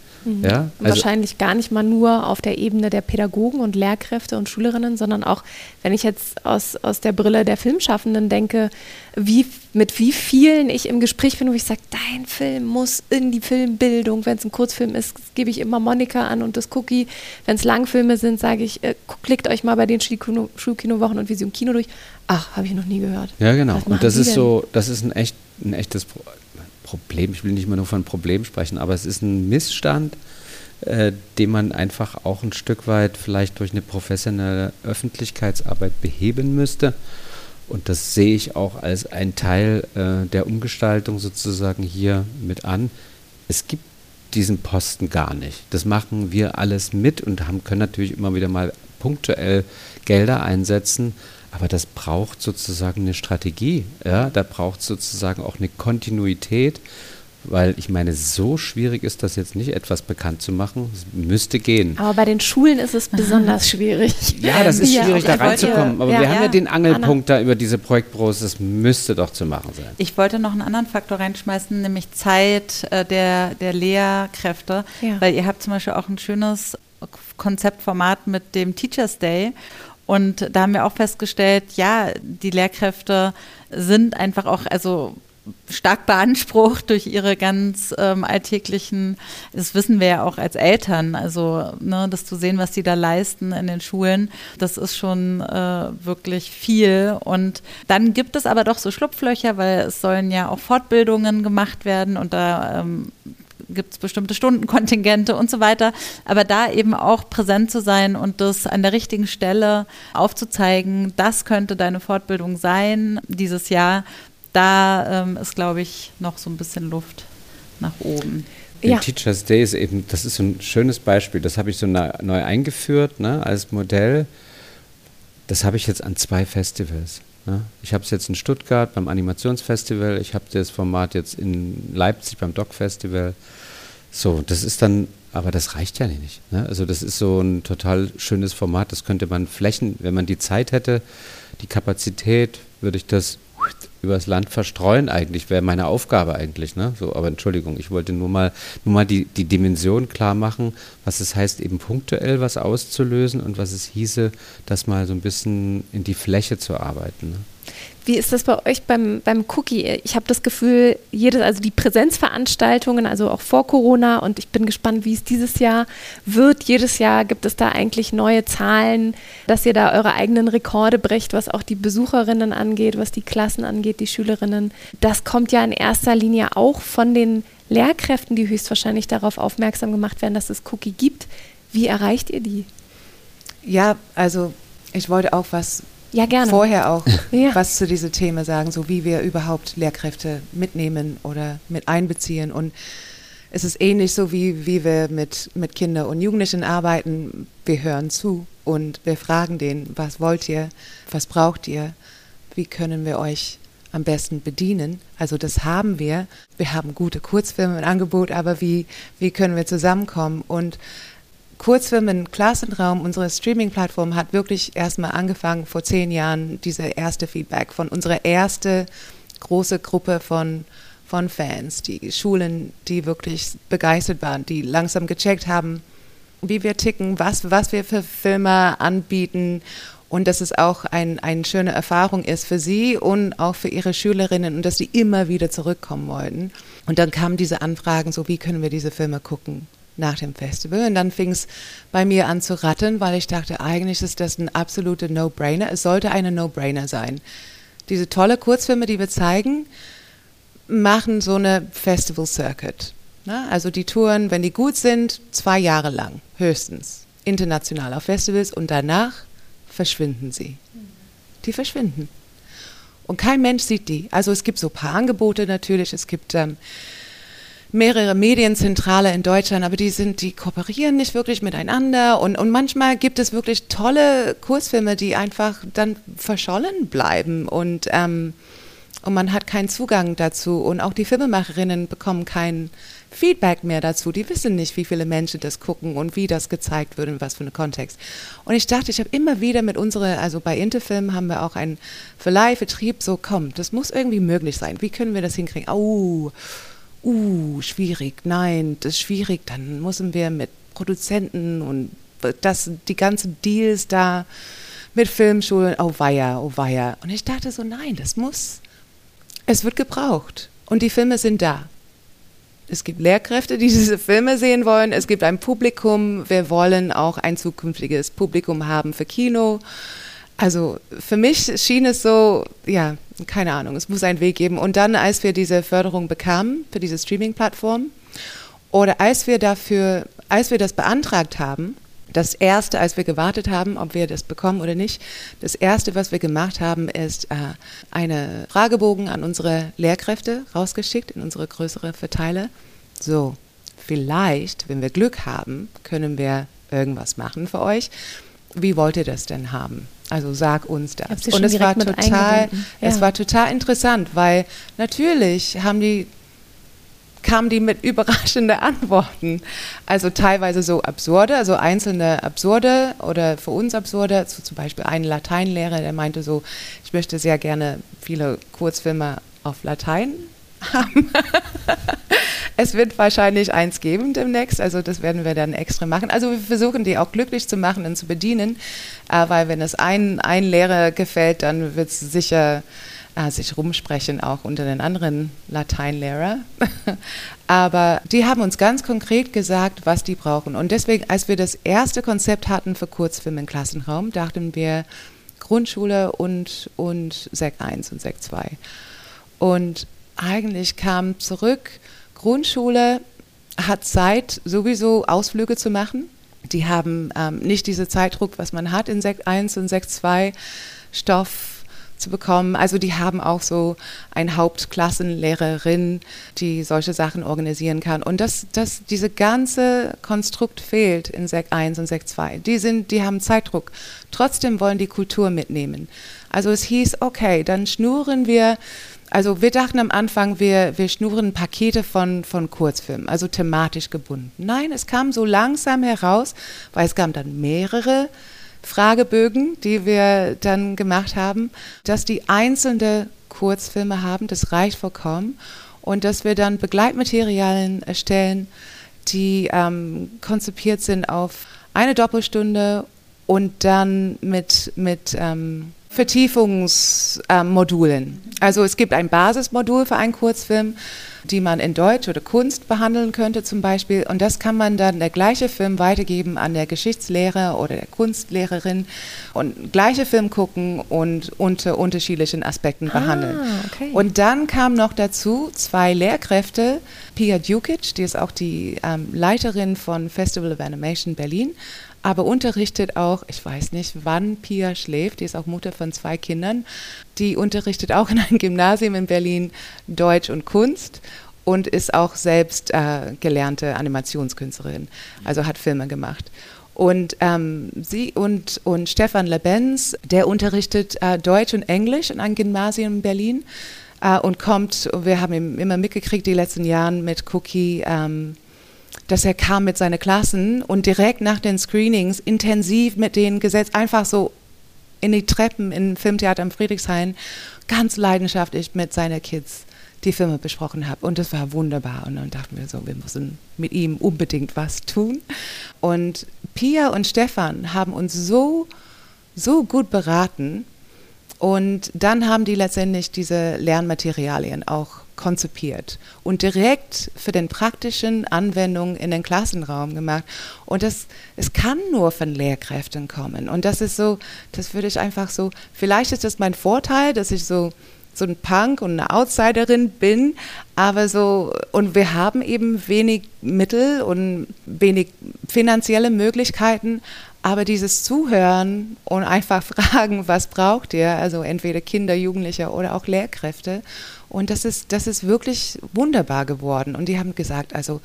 Ja, Und Wahrscheinlich gar nicht mal nur auf der Ebene der Pädagogen und Lehrkräfte und Schülerinnen, sondern auch, wenn ich jetzt aus, aus der Brille der Filmschaffenden denke, wie, mit wie vielen ich im Gespräch bin, wo ich sage, dein Film muss in die Filmbildung. Wenn es ein Kurzfilm ist, gebe ich immer Monika an und das Cookie. Wenn es Langfilme sind, sage ich, äh, klickt euch mal bei den Schulkino- Schulkinowochen und Vision Kino durch. Ach, habe ich noch nie gehört. Ja, genau. Und das ist denn? so, das ist ein echt, ein echtes Pro Problem. Ich will nicht mal nur von Problem sprechen, aber es ist ein Missstand, äh, den man einfach auch ein Stück weit vielleicht durch eine professionelle Öffentlichkeitsarbeit beheben müsste. Und das sehe ich auch als ein Teil äh, der Umgestaltung sozusagen hier mit an. Es gibt diesen Posten gar nicht. Das machen wir alles mit und haben, können natürlich immer wieder mal punktuell Gelder einsetzen, aber das braucht sozusagen eine Strategie. Ja? Da braucht es sozusagen auch eine Kontinuität, weil ich meine, so schwierig ist das jetzt nicht, etwas bekannt zu machen. Es müsste gehen. Aber bei den Schulen ist es besonders schwierig. Ja, das ist Ja, schwierig, da reinzukommen. Aber ja, wir haben ja ja. den Angelpunkt da über diese Projektbros, das müsste doch zu machen sein. Ich wollte noch einen anderen Faktor reinschmeißen, nämlich Zeit äh, der, der Lehrkräfte, Ja. weil ihr habt zum Beispiel auch ein schönes Konzeptformat mit dem Teachers Day. Und da haben wir auch festgestellt, ja, die Lehrkräfte sind einfach auch, also stark beansprucht durch ihre ganz ähm, alltäglichen, das wissen wir ja auch als Eltern, also ne, das zu sehen, was die da leisten in den Schulen, das ist schon äh, wirklich viel. Und dann gibt es aber doch so Schlupflöcher, weil es sollen ja auch Fortbildungen gemacht werden und da ähm, gibt es bestimmte Stundenkontingente und so weiter. Aber da eben auch präsent zu sein und das an der richtigen Stelle aufzuzeigen, das könnte deine Fortbildung sein dieses Jahr, da ähm, ist, glaube ich, noch so ein bisschen Luft nach oben. Den Ja. Teachers Day ist eben, das ist so ein schönes Beispiel. Das habe ich so neu, neu eingeführt ne, als Modell. Das habe ich jetzt an zwei Festivals. Ne. Ich habe es jetzt in Stuttgart beim Animationsfestival, ich habe das Format jetzt in Leipzig beim Doc Festival. So, das ist dann, aber das reicht ja nicht. Ne? Also das ist so ein total schönes Format. Das könnte man flächen, wenn man die Zeit hätte, die Kapazität, würde ich das übers Land verstreuen eigentlich, wäre meine Aufgabe eigentlich. Ne? So, aber Entschuldigung, ich wollte nur mal, nur mal die, die Dimension klar machen, was es heißt, eben punktuell was auszulösen und was es hieße, das mal so ein bisschen in die Fläche zu arbeiten. Ne? Wie ist das bei euch beim, beim Cookie? Ich habe das Gefühl, jedes, also die Präsenzveranstaltungen, also auch vor Corona, und ich bin gespannt, wie es dieses Jahr wird. Jedes Jahr gibt es da eigentlich neue Zahlen, dass ihr da eure eigenen Rekorde brecht, was auch die Besucherinnen angeht, was die Klassen angeht, die Schülerinnen. Das kommt ja in erster Linie auch von den Lehrkräften, die höchstwahrscheinlich darauf aufmerksam gemacht werden, dass es Cookie gibt. Wie erreicht ihr die? Ja, also ich wollte auch was Ja, gerne. vorher auch Ja. was zu diesem Thema sagen, so wie wir überhaupt Lehrkräfte mitnehmen oder mit einbeziehen. Und es ist ähnlich so, wie, wie wir mit, mit Kindern und Jugendlichen arbeiten. Wir hören zu und wir fragen denen, was wollt ihr, was braucht ihr, wie können wir euch am besten bedienen. Also das haben wir. Wir haben gute Kurzfilme im Angebot, aber wie, wie können wir zusammenkommen? Und Kurzfilmen Klassenraum, unsere Streaming-Plattform hat wirklich erstmal angefangen vor zehn Jahren, diese erste Feedback von unserer erste große Gruppe von, von Fans, die Schulen, die wirklich begeistert waren, die langsam gecheckt haben, wie wir ticken, was, was wir für Filme anbieten und dass es auch ein, eine schöne Erfahrung ist für sie und auch für ihre Schülerinnen und dass sie immer wieder zurückkommen wollten. Und dann kamen diese Anfragen, so wie können wir diese Filme gucken nach dem Festival. Und dann fing es bei mir an zu rattern, weil ich dachte, eigentlich ist das ein absoluter No-Brainer. Es sollte eine No-Brainer sein. Diese tolle Kurzfilme, die wir zeigen, machen so eine Festival-Circuit. Ne? Also die Touren, wenn die gut sind, zwei Jahre lang, höchstens, international auf Festivals und danach verschwinden sie. Die verschwinden. Und kein Mensch sieht die. Also es gibt so ein paar Angebote natürlich. Es gibt ähm, mehrere Medienzentrale in Deutschland, aber die sind, die kooperieren nicht wirklich miteinander und, und manchmal gibt es wirklich tolle Kurzfilme, die einfach dann verschollen bleiben und, ähm, und man hat keinen Zugang dazu und auch die Filmemacherinnen bekommen kein Feedback mehr dazu. Die wissen nicht, wie viele Menschen das gucken und wie das gezeigt wird und was für einen Kontext. Und ich dachte, ich habe immer wieder mit unserer, also bei Interfilm haben wir auch einen Verleihvertrieb, so komm, das muss irgendwie möglich sein. Wie können wir das hinkriegen? Oh, uh, schwierig, nein, das ist schwierig, dann müssen wir mit Produzenten und das, die ganzen Deals da mit Filmschulen, oh weia, oh weia. Und ich dachte so, nein, das muss, es wird gebraucht und die Filme sind da. Es gibt Lehrkräfte, die diese Filme sehen wollen. Es gibt ein Publikum. Wir wollen auch ein zukünftiges Publikum haben für Kino. Also für mich schien es so, ja, keine Ahnung, es muss einen Weg geben. Und dann, als wir diese Förderung bekamen für diese Streaming-Plattform oder als wir dafür, als wir das beantragt haben, das erste, als wir gewartet haben, ob wir das bekommen oder nicht, das erste, was wir gemacht haben, ist äh, eine Fragebogen an unsere Lehrkräfte rausgeschickt in unsere größere Verteiler. So, vielleicht, wenn wir Glück haben, können wir irgendwas machen für euch. Wie wollt ihr das denn haben? Also sag uns das. Und es war total, ja. es war total interessant, weil natürlich haben die kamen die mit überraschenden Antworten. Also teilweise so absurde, also einzelne absurde oder für uns absurde. So zum Beispiel ein Lateinlehrer, der meinte so, ich möchte sehr gerne viele Kurzfilme auf Latein haben. es wird wahrscheinlich eins geben demnächst, also das werden wir dann extra machen. Also wir versuchen die auch glücklich zu machen und zu bedienen, äh, weil wenn es ein, ein Lehrer gefällt, dann wird es sicher äh, sich rumsprechen, auch unter den anderen Lateinlehrer. Aber die haben uns ganz konkret gesagt, was die brauchen. Und deswegen, als wir das erste Konzept hatten für Kurzfilm im Klassenraum, dachten wir Grundschule und, und Sek 1 und Sek 2. Und eigentlich kam zurück, Grundschule hat Zeit, sowieso Ausflüge zu machen. Die haben ähm, nicht diese Zeitdruck, was man hat in Sekt 1 und Sekt 2, Stoff zu bekommen. Also die haben auch so eine Hauptklassenlehrerin, die solche Sachen organisieren kann. Und das, das, diese ganze Konstrukt fehlt in Sekt 1 und Sekt 2. Die, sind, die haben Zeitdruck. Trotzdem wollen die Kultur mitnehmen. Also es hieß, okay, dann schnurren wir also wir dachten am Anfang, wir, wir schnurren Pakete von, von Kurzfilmen, also thematisch gebunden. Nein, es kam so langsam heraus, weil es gab dann mehrere Fragebögen, die wir dann gemacht haben, dass die einzelne Kurzfilme haben, das reicht vollkommen. Und dass wir dann Begleitmaterialien erstellen, die ähm, konzipiert sind auf eine Doppelstunde und dann mit, mit ähm, Vertiefungsmodulen. also es gibt ein Basismodul für einen Kurzfilm, die man in Deutsch oder Kunst behandeln könnte zum Beispiel. Und das kann man dann der gleiche Film weitergeben an der Geschichtslehrer oder der Kunstlehrerin und gleiche Film gucken und unter unterschiedlichen Aspekten ah, behandeln. Okay. Und dann kam noch dazu zwei Lehrkräfte, Pia Dukic, die ist auch die ähm, Leiterin von Festival of Animation Berlin, aber unterrichtet auch, ich weiß nicht, wann Pia schläft, die ist auch Mutter von zwei Kindern, die unterrichtet auch in einem Gymnasium in Berlin Deutsch und Kunst und ist auch selbst äh, gelernte Animationskünstlerin, also hat Filme gemacht. Und ähm, sie und, und Stefan Lebenz, der unterrichtet äh, Deutsch und Englisch in einem Gymnasium in Berlin äh, und kommt, wir haben ihn immer mitgekriegt die letzten Jahre mit Cookie, ähm, dass er kam mit seinen Klassen und direkt nach den Screenings intensiv mit denen gesetzt, einfach so in die Treppen im Filmtheater am Friedrichshain, ganz leidenschaftlich mit seinen Kids die Filme besprochen habe. Und das war wunderbar. Und dann dachten wir so, wir müssen mit ihm unbedingt was tun. Und Pia und Stefan haben uns so, so gut beraten. Und dann haben die letztendlich diese Lernmaterialien auch konzipiert und direkt für den praktischen Anwendung in den Klassenraum gemacht. Und das, es kann nur von Lehrkräften kommen. Und das ist so, das würde ich einfach so, vielleicht ist das mein Vorteil, dass ich so, so ein Punk und eine Outsiderin bin, aber so, und wir haben eben wenig Mittel und wenig finanzielle Möglichkeiten, Aber dieses Zuhören und einfach fragen, was braucht ihr, also entweder Kinder, Jugendliche oder auch Lehrkräfte. Und das ist, das ist wirklich wunderbar geworden. Und die haben gesagt, also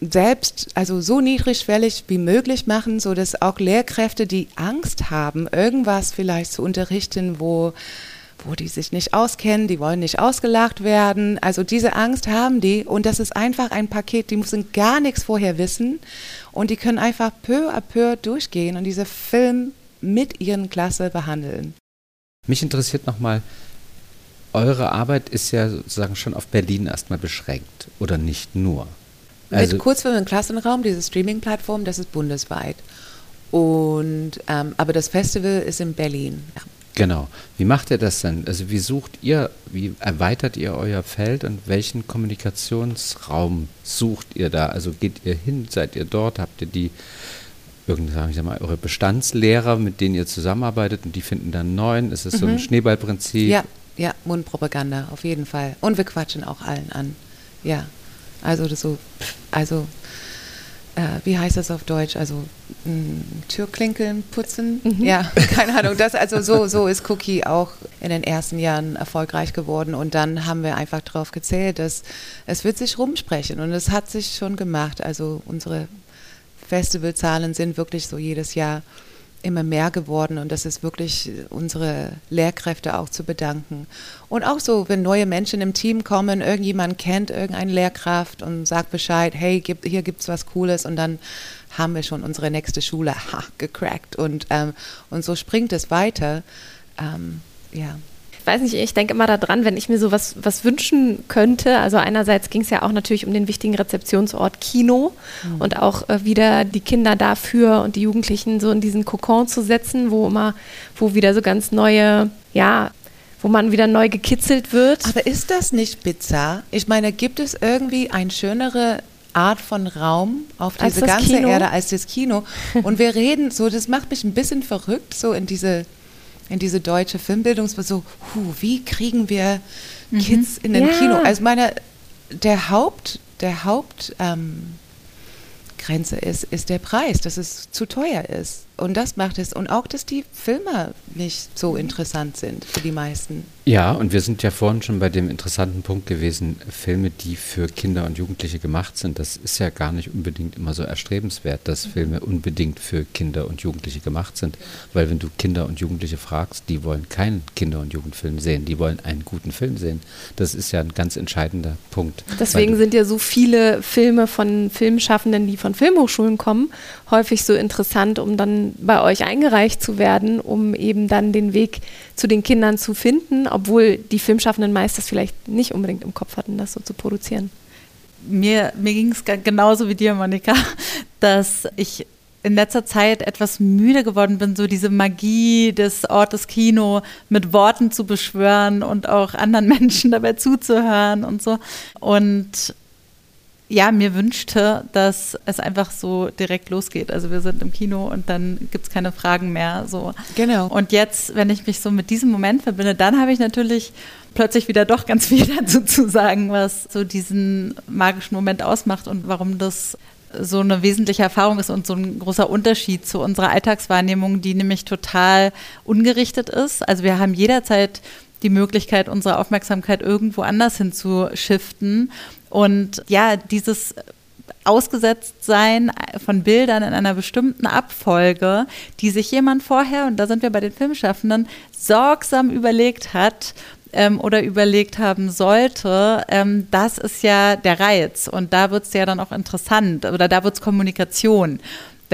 selbst, also so niedrigschwellig wie möglich machen, so dass auch Lehrkräfte, die Angst haben, irgendwas vielleicht zu unterrichten, wo wo die sich nicht auskennen, die wollen nicht ausgelacht werden. Also diese Angst haben die und das ist einfach ein Paket, die müssen gar nichts vorher wissen und die können einfach peu à peu durchgehen und diese Film mit ihren Klasse behandeln. Mich interessiert nochmal, eure Arbeit ist ja sozusagen schon auf Berlin erstmal beschränkt oder nicht nur. Also Mit Kurzfilm im Klassenraum, diese Streaming-Plattform, das ist bundesweit. Und, ähm, aber das Festival ist in Berlin. Ja. Genau. Wie macht ihr das denn? Also wie sucht ihr, wie erweitert ihr euer Feld und welchen Kommunikationsraum sucht ihr da? Also geht ihr hin, seid ihr dort, habt ihr die irgendwann, ich sag mal, eure Bestandslehrer, mit denen ihr zusammenarbeitet und die finden dann neuen? Ist es mhm. so ein mhm. Schneeballprinzip? Ja, ja, Mundpropaganda, auf jeden Fall. Und wir quatschen auch allen an. Ja. Also so, also äh, wie heißt das auf Deutsch? Also mh, hm, Türklinkeln putzen? Mhm. Ja, keine Ahnung. Das, also so, so ist Cookie auch in den ersten Jahren erfolgreich geworden. Und dann haben wir einfach darauf gezählt, dass es wird sich rumsprechen. Und es hat sich schon gemacht. Also unsere Festivalzahlen sind wirklich so jedes Jahr immer mehr geworden und das ist wirklich unsere Lehrkräfte auch zu bedanken. Und auch so, wenn neue Menschen im Team kommen, irgendjemand kennt irgendeine Lehrkraft und sagt Bescheid, hey, hier gibt es was Cooles und dann haben wir schon unsere nächste Schule ha, gecrackt und, ähm, und so springt es weiter. Ähm, ja weiß nicht, ich denke immer daran, wenn ich mir so was, was wünschen könnte. Also einerseits ging es ja auch natürlich um den wichtigen Rezeptionsort Kino mhm. und auch äh, wieder die Kinder dafür und die Jugendlichen so in diesen Kokon zu setzen, wo immer, wo wieder so ganz neue, ja, wo man wieder neu gekitzelt wird. Aber ist das nicht bizarr? Ich meine, gibt es irgendwie eine schönere Art von Raum auf diese ganze Kino? Erde als das Kino? Und wir reden so, das macht mich ein bisschen verrückt, so in diese in diese deutsche Filmbildung, so, hu, wie kriegen wir mhm. Kids in den ja. Kino? Also meine, der Haupt, der Haupt ähm, Grenze ist, ist der Preis, dass es zu teuer ist. Und das macht es. Und auch, dass die Filme nicht so interessant sind für die meisten. Ja, und wir sind ja vorhin schon bei dem interessanten Punkt gewesen, Filme, die für Kinder und Jugendliche gemacht sind. Das ist ja gar nicht unbedingt immer so erstrebenswert, dass Filme unbedingt für Kinder und Jugendliche gemacht sind. Weil wenn du Kinder und Jugendliche fragst, die wollen keinen Kinder- und Jugendfilm sehen, die wollen einen guten Film sehen. Das ist ja ein ganz entscheidender Punkt. Deswegen sind ja so viele Filme von Filmschaffenden, die von Filmhochschulen kommen, häufig so interessant, um dann bei euch eingereicht zu werden, um eben dann den Weg zu den Kindern zu finden obwohl die Filmschaffenden meist das vielleicht nicht unbedingt im Kopf hatten, das so zu produzieren. Mir, mir ging es genauso wie dir, Monika, dass ich in letzter Zeit etwas müde geworden bin, so diese Magie des Ortes Kino mit Worten zu beschwören und auch anderen Menschen dabei zuzuhören und so. Und ja, mir wünschte, dass es einfach so direkt losgeht. Also wir sind im Kino und dann gibt es keine Fragen mehr. So. Genau. Und jetzt, wenn ich mich so mit diesem Moment verbinde, dann habe ich natürlich plötzlich wieder doch ganz viel dazu zu sagen, was so diesen magischen Moment ausmacht und warum das so eine wesentliche Erfahrung ist und so ein großer Unterschied zu unserer Alltagswahrnehmung, die nämlich total ungerichtet ist. Also wir haben jederzeit die Möglichkeit, unsere Aufmerksamkeit irgendwo anders hinzuschiften. Und ja, dieses Ausgesetztsein von Bildern in einer bestimmten Abfolge, die sich jemand vorher, und da sind wir bei den Filmschaffenden, sorgsam überlegt hat ähm, oder überlegt haben sollte, ähm, das ist ja der Reiz. Und da wird es ja dann auch interessant oder da wird es Kommunikation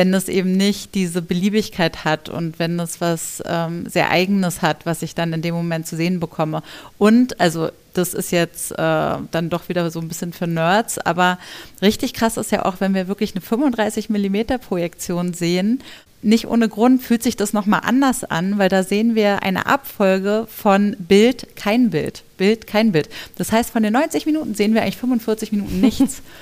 wenn es eben nicht diese Beliebigkeit hat und wenn es was ähm, sehr Eigenes hat, was ich dann in dem Moment zu sehen bekomme. Und, also das ist jetzt äh, dann doch wieder so ein bisschen für Nerds, aber richtig krass ist ja auch, wenn wir wirklich eine 35 mm Projektion sehen. Nicht ohne Grund fühlt sich das nochmal anders an, weil da sehen wir eine Abfolge von Bild, kein Bild, Bild, kein Bild. Das heißt, von den 90 Minuten sehen wir eigentlich 45 Minuten nichts.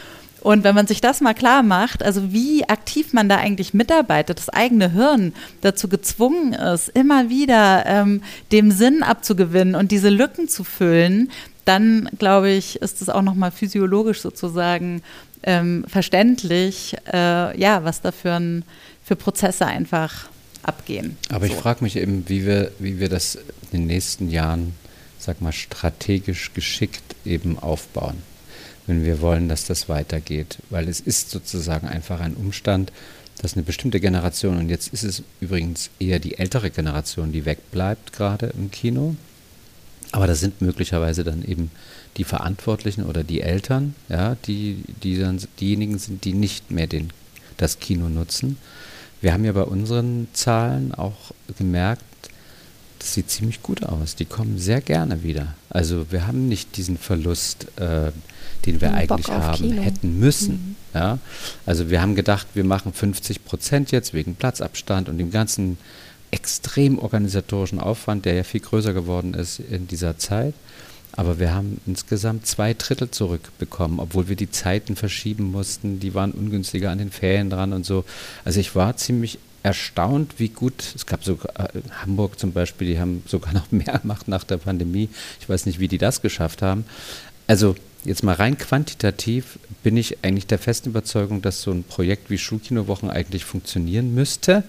Und wenn man sich das mal klar macht, also wie aktiv man da eigentlich mitarbeitet, das eigene Hirn dazu gezwungen ist, immer wieder ähm, dem Sinn abzugewinnen und diese Lücken zu füllen, dann glaube ich, ist es auch nochmal physiologisch sozusagen ähm, verständlich, äh, ja, was da für ein für Prozesse einfach abgehen. Aber so. ich frage mich eben, wie wir, wie wir das in den nächsten Jahren, sag mal, strategisch geschickt eben aufbauen, wenn wir wollen, dass das weitergeht. Weil es ist sozusagen einfach ein Umstand, dass eine bestimmte Generation, und jetzt ist es übrigens eher die ältere Generation, die wegbleibt gerade im Kino, aber das sind möglicherweise dann eben die Verantwortlichen oder die Eltern, ja, die, die dann diejenigen sind, die nicht mehr den, das Kino nutzen. Wir haben ja bei unseren Zahlen auch gemerkt, das sieht ziemlich gut aus. Die kommen sehr gerne wieder. Also wir haben nicht diesen Verlust, äh, den wir eigentlich haben Kino. hätten müssen. Mhm. Ja? Also wir haben gedacht, wir machen 50 Prozent jetzt wegen Platzabstand und dem ganzen extrem organisatorischen Aufwand, der ja viel größer geworden ist in dieser Zeit. Aber wir haben insgesamt zwei Drittel zurückbekommen, obwohl wir die Zeiten verschieben mussten. Die waren ungünstiger an den Ferien dran und so. Also ich war ziemlich erstaunt, wie gut, es gab sogar äh, Hamburg zum Beispiel, die haben sogar noch mehr gemacht nach der Pandemie. Ich weiß nicht, wie die das geschafft haben. Also jetzt mal rein quantitativ bin ich eigentlich der festen Überzeugung, dass so ein Projekt wie Schulkinowochen eigentlich funktionieren müsste.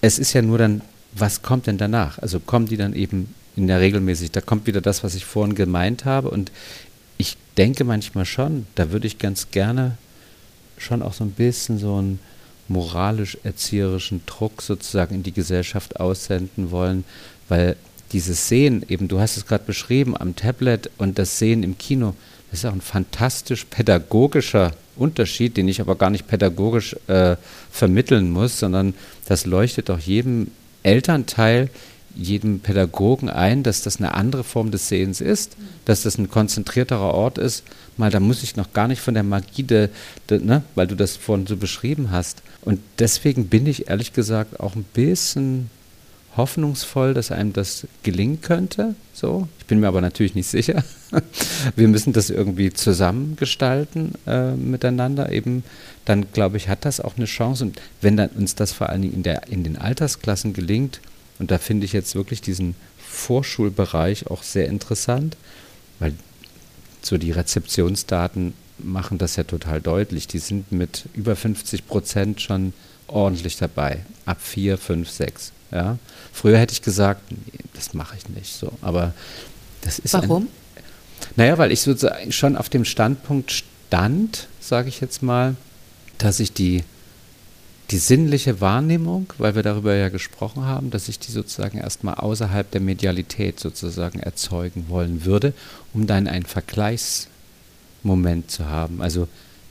Es ist ja nur dann, was kommt denn danach? Also kommen die dann eben in der regelmäßig, da kommt wieder das, was ich vorhin gemeint habe und ich denke manchmal schon, da würde ich ganz gerne schon auch so ein bisschen so einen moralisch-erzieherischen Druck sozusagen in die Gesellschaft aussenden wollen, weil dieses Sehen, eben du hast es gerade beschrieben, am Tablet und das Sehen im Kino, das ist auch ein fantastisch pädagogischer Unterschied, den ich aber gar nicht pädagogisch äh, vermitteln muss, sondern das leuchtet auch jedem Elternteil, jedem Pädagogen ein, dass das eine andere Form des Sehens ist, dass das ein konzentrierterer Ort ist. Mal, da muss ich noch gar nicht von der Magie, de, de, ne, weil du das vorhin so beschrieben hast. Und deswegen bin ich ehrlich gesagt auch ein bisschen hoffnungsvoll, dass einem das gelingen könnte. So, ich bin mir aber natürlich nicht sicher. Wir müssen das irgendwie zusammengestalten äh, miteinander. Eben, dann glaube ich, hat das auch eine Chance. Und wenn dann uns das vor allen Dingen in, der, in den Altersklassen gelingt, und da finde ich jetzt wirklich diesen Vorschulbereich auch sehr interessant, weil so die Rezeptionsdaten machen das ja total deutlich. Die sind mit über 50 Prozent schon ordentlich dabei. Ab 4, 5, 6. Ja? Früher hätte ich gesagt, nee, das mache ich nicht so. Aber das ist. Warum? Ein, naja, weil ich sozusagen schon auf dem Standpunkt stand, sage ich jetzt mal, dass ich die, die sinnliche Wahrnehmung, weil wir darüber ja gesprochen haben, dass ich die sozusagen erstmal außerhalb der Medialität sozusagen erzeugen wollen würde, um dann einen Vergleichsmoment zu haben. Also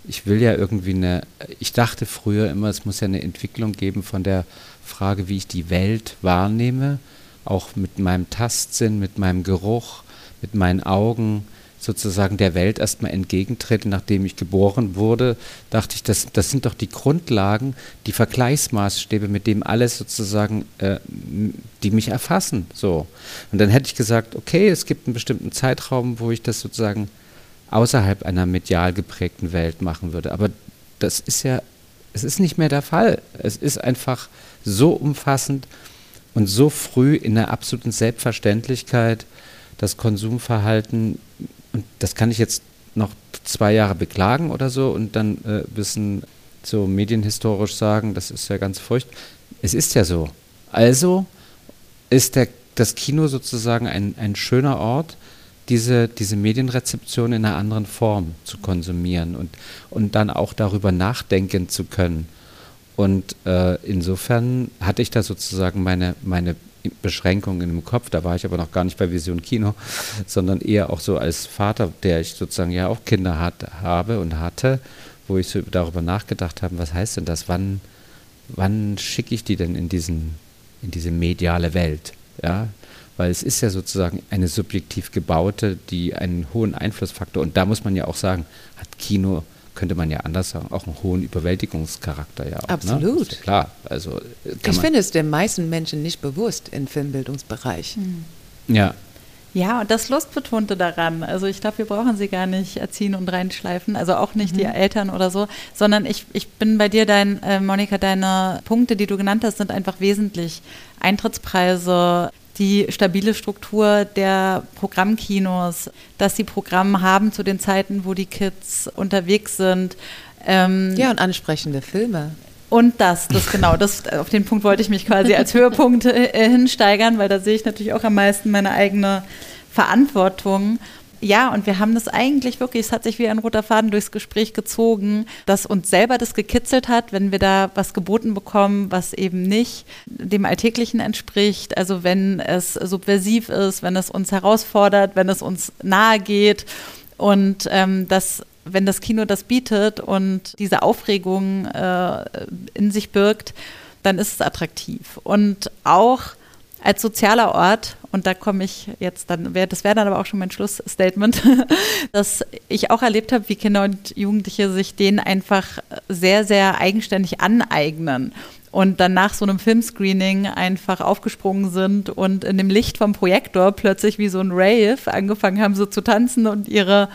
ich will ja irgendwie eine, ich dachte früher immer, es muss ja eine Entwicklung geben von der Frage, wie ich die Welt wahrnehme, auch mit meinem Tastsinn, mit meinem Geruch, mit meinen Augen sozusagen der Welt erstmal entgegentrete, nachdem ich geboren wurde, dachte ich, das, das sind doch die Grundlagen, die Vergleichsmaßstäbe, mit dem alles sozusagen, äh, die mich erfassen. So. Und dann hätte ich gesagt, okay, es gibt einen bestimmten Zeitraum, wo ich das sozusagen außerhalb einer medial geprägten Welt machen würde. Aber das ist ja, es ist nicht mehr der Fall. Es ist einfach so umfassend und so früh in der absoluten Selbstverständlichkeit das Konsumverhalten, und das kann ich jetzt noch zwei Jahre beklagen oder so und dann äh, bisschen so medienhistorisch sagen, das ist ja ganz furchtbar. Es ist ja so. Also ist der, das Kino sozusagen ein, ein schöner Ort, diese, diese Medienrezeption in einer anderen Form zu konsumieren und, und dann auch darüber nachdenken zu können. Und äh, insofern hatte ich da sozusagen meine, meine Beschränkungen im Kopf. Da war ich aber noch gar nicht bei Vision Kino, sondern eher auch so als Vater, der ich sozusagen ja auch Kinder hat, habe und hatte, wo ich so darüber nachgedacht habe, was heißt denn das? Wann, wann schicke ich die denn in, diesen, in diese mediale Welt? Ja, weil es ist ja sozusagen eine subjektiv gebaute, die einen hohen Einflussfaktor, und da muss man ja auch sagen, hat Kino könnte man ja anders sagen, auch einen hohen Überwältigungscharakter ja auch. Ne? Absolut. Ne? klar. Also, ich finde es den meisten Menschen nicht bewusst im Filmbildungsbereich. Mhm. Ja. Ja, und das Lustbetonte daran. Also ich glaube, wir brauchen sie gar nicht erziehen und reinschleifen, also auch nicht mhm. die Eltern oder so, sondern ich, ich bin bei dir, dein, äh, Monika, deine Punkte, die du genannt hast, sind einfach wesentlich. Eintrittspreise, die stabile Struktur der Programmkinos, dass sie Programme haben zu den Zeiten, wo die Kids unterwegs sind. Ähm ja, und ansprechende Filme. Und das, das genau, das, auf den Punkt wollte ich mich quasi als Höhepunkt äh, hinsteigern, weil da sehe ich natürlich auch am meisten meine eigene Verantwortung. Ja, und wir haben das eigentlich wirklich, es hat sich wie ein roter Faden durchs Gespräch gezogen, dass uns selber das gekitzelt hat, wenn wir da was geboten bekommen, was eben nicht dem Alltäglichen entspricht. Also wenn es subversiv ist, wenn es uns herausfordert, wenn es uns nahe geht. Und ähm, das wenn das Kino das bietet und diese Aufregung äh, in sich birgt, dann ist es attraktiv. Und auch als sozialer Ort, und da komme ich jetzt dann, das wäre dann aber auch schon mein Schlussstatement, dass ich auch erlebt habe, wie Kinder und Jugendliche sich den einfach sehr, sehr eigenständig aneignen und dann nach so einem Filmscreening einfach aufgesprungen sind und in dem Licht vom Projektor plötzlich wie so ein Rave angefangen haben, so zu tanzen und ihre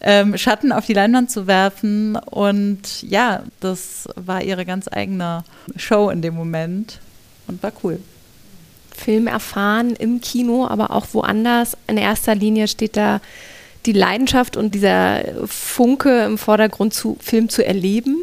ähm, Schatten auf die Leinwand zu werfen. Und ja, das war ihre ganz eigene Show in dem Moment und war cool. Film erfahren im Kino, aber auch woanders. In erster Linie steht da die Leidenschaft und dieser Funke im Vordergrund, zu Film zu erleben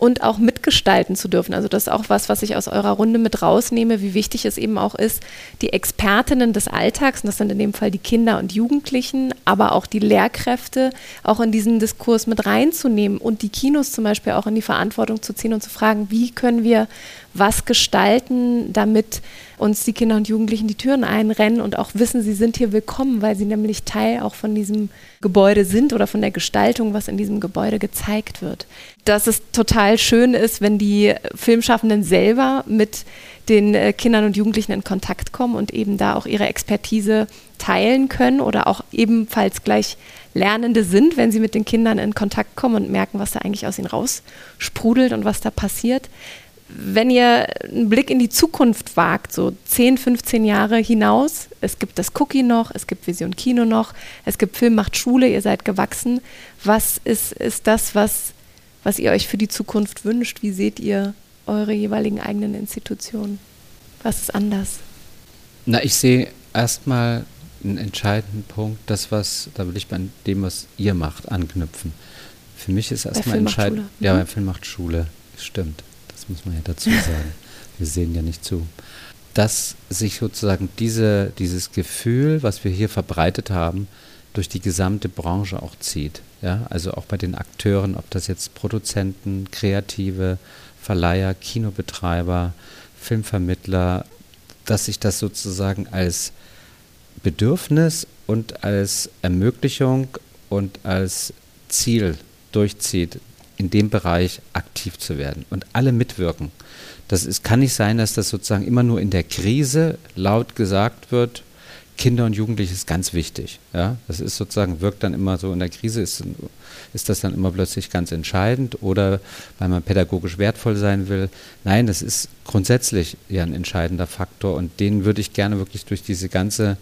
und auch mitgestalten zu dürfen. Also das ist auch was, was ich aus eurer Runde mit rausnehme, wie wichtig es eben auch ist, die Expertinnen des Alltags, und das sind in dem Fall die Kinder und Jugendlichen, aber auch die Lehrkräfte, auch in diesen Diskurs mit reinzunehmen und die Kinos zum Beispiel auch in die Verantwortung zu ziehen und zu fragen, wie können wir was gestalten, damit uns die Kinder und Jugendlichen die Türen einrennen und auch wissen, sie sind hier willkommen, weil sie nämlich Teil auch von diesem Gebäude sind oder von der Gestaltung, was in diesem Gebäude gezeigt wird. Dass es total schön ist, wenn die Filmschaffenden selber mit den äh, Kindern und Jugendlichen in Kontakt kommen und eben da auch ihre Expertise teilen können oder auch ebenfalls gleich Lernende sind, wenn sie mit den Kindern in Kontakt kommen und merken, was da eigentlich aus ihnen raussprudelt und was da passiert wenn ihr einen Blick in die Zukunft wagt, so 10, 15 Jahre hinaus, es gibt das Cookie noch, es gibt Vision Kino noch, es gibt Film macht Schule, ihr seid gewachsen. Was ist, ist das, was, was ihr euch für die Zukunft wünscht? Wie seht ihr eure jeweiligen eigenen Institutionen? Was ist anders? Na, ich sehe erstmal einen entscheidenden Punkt, das, was, da will ich bei dem, was ihr macht, anknüpfen. Für mich ist erstmal entscheidend. Ja, bei Film macht Schule, stimmt muss man ja dazu sagen. Wir sehen ja nicht zu. Dass sich sozusagen diese, dieses Gefühl, was wir hier verbreitet haben, durch die gesamte Branche auch zieht. Ja? Also auch bei den Akteuren, ob das jetzt Produzenten, Kreative, Verleiher, Kinobetreiber, Filmvermittler, dass sich das sozusagen als Bedürfnis und als Ermöglichung und als Ziel durchzieht, in dem Bereich aktiv zu werden und alle mitwirken. Das ist, kann nicht sein, dass das sozusagen immer nur in der Krise laut gesagt wird, Kinder und Jugendliche ist ganz wichtig. Ja? Das ist sozusagen, wirkt dann immer so in der Krise, ist, ist das dann immer plötzlich ganz entscheidend oder weil man pädagogisch wertvoll sein will. Nein, das ist grundsätzlich ja ein entscheidender Faktor und den würde ich gerne wirklich durch diese ganze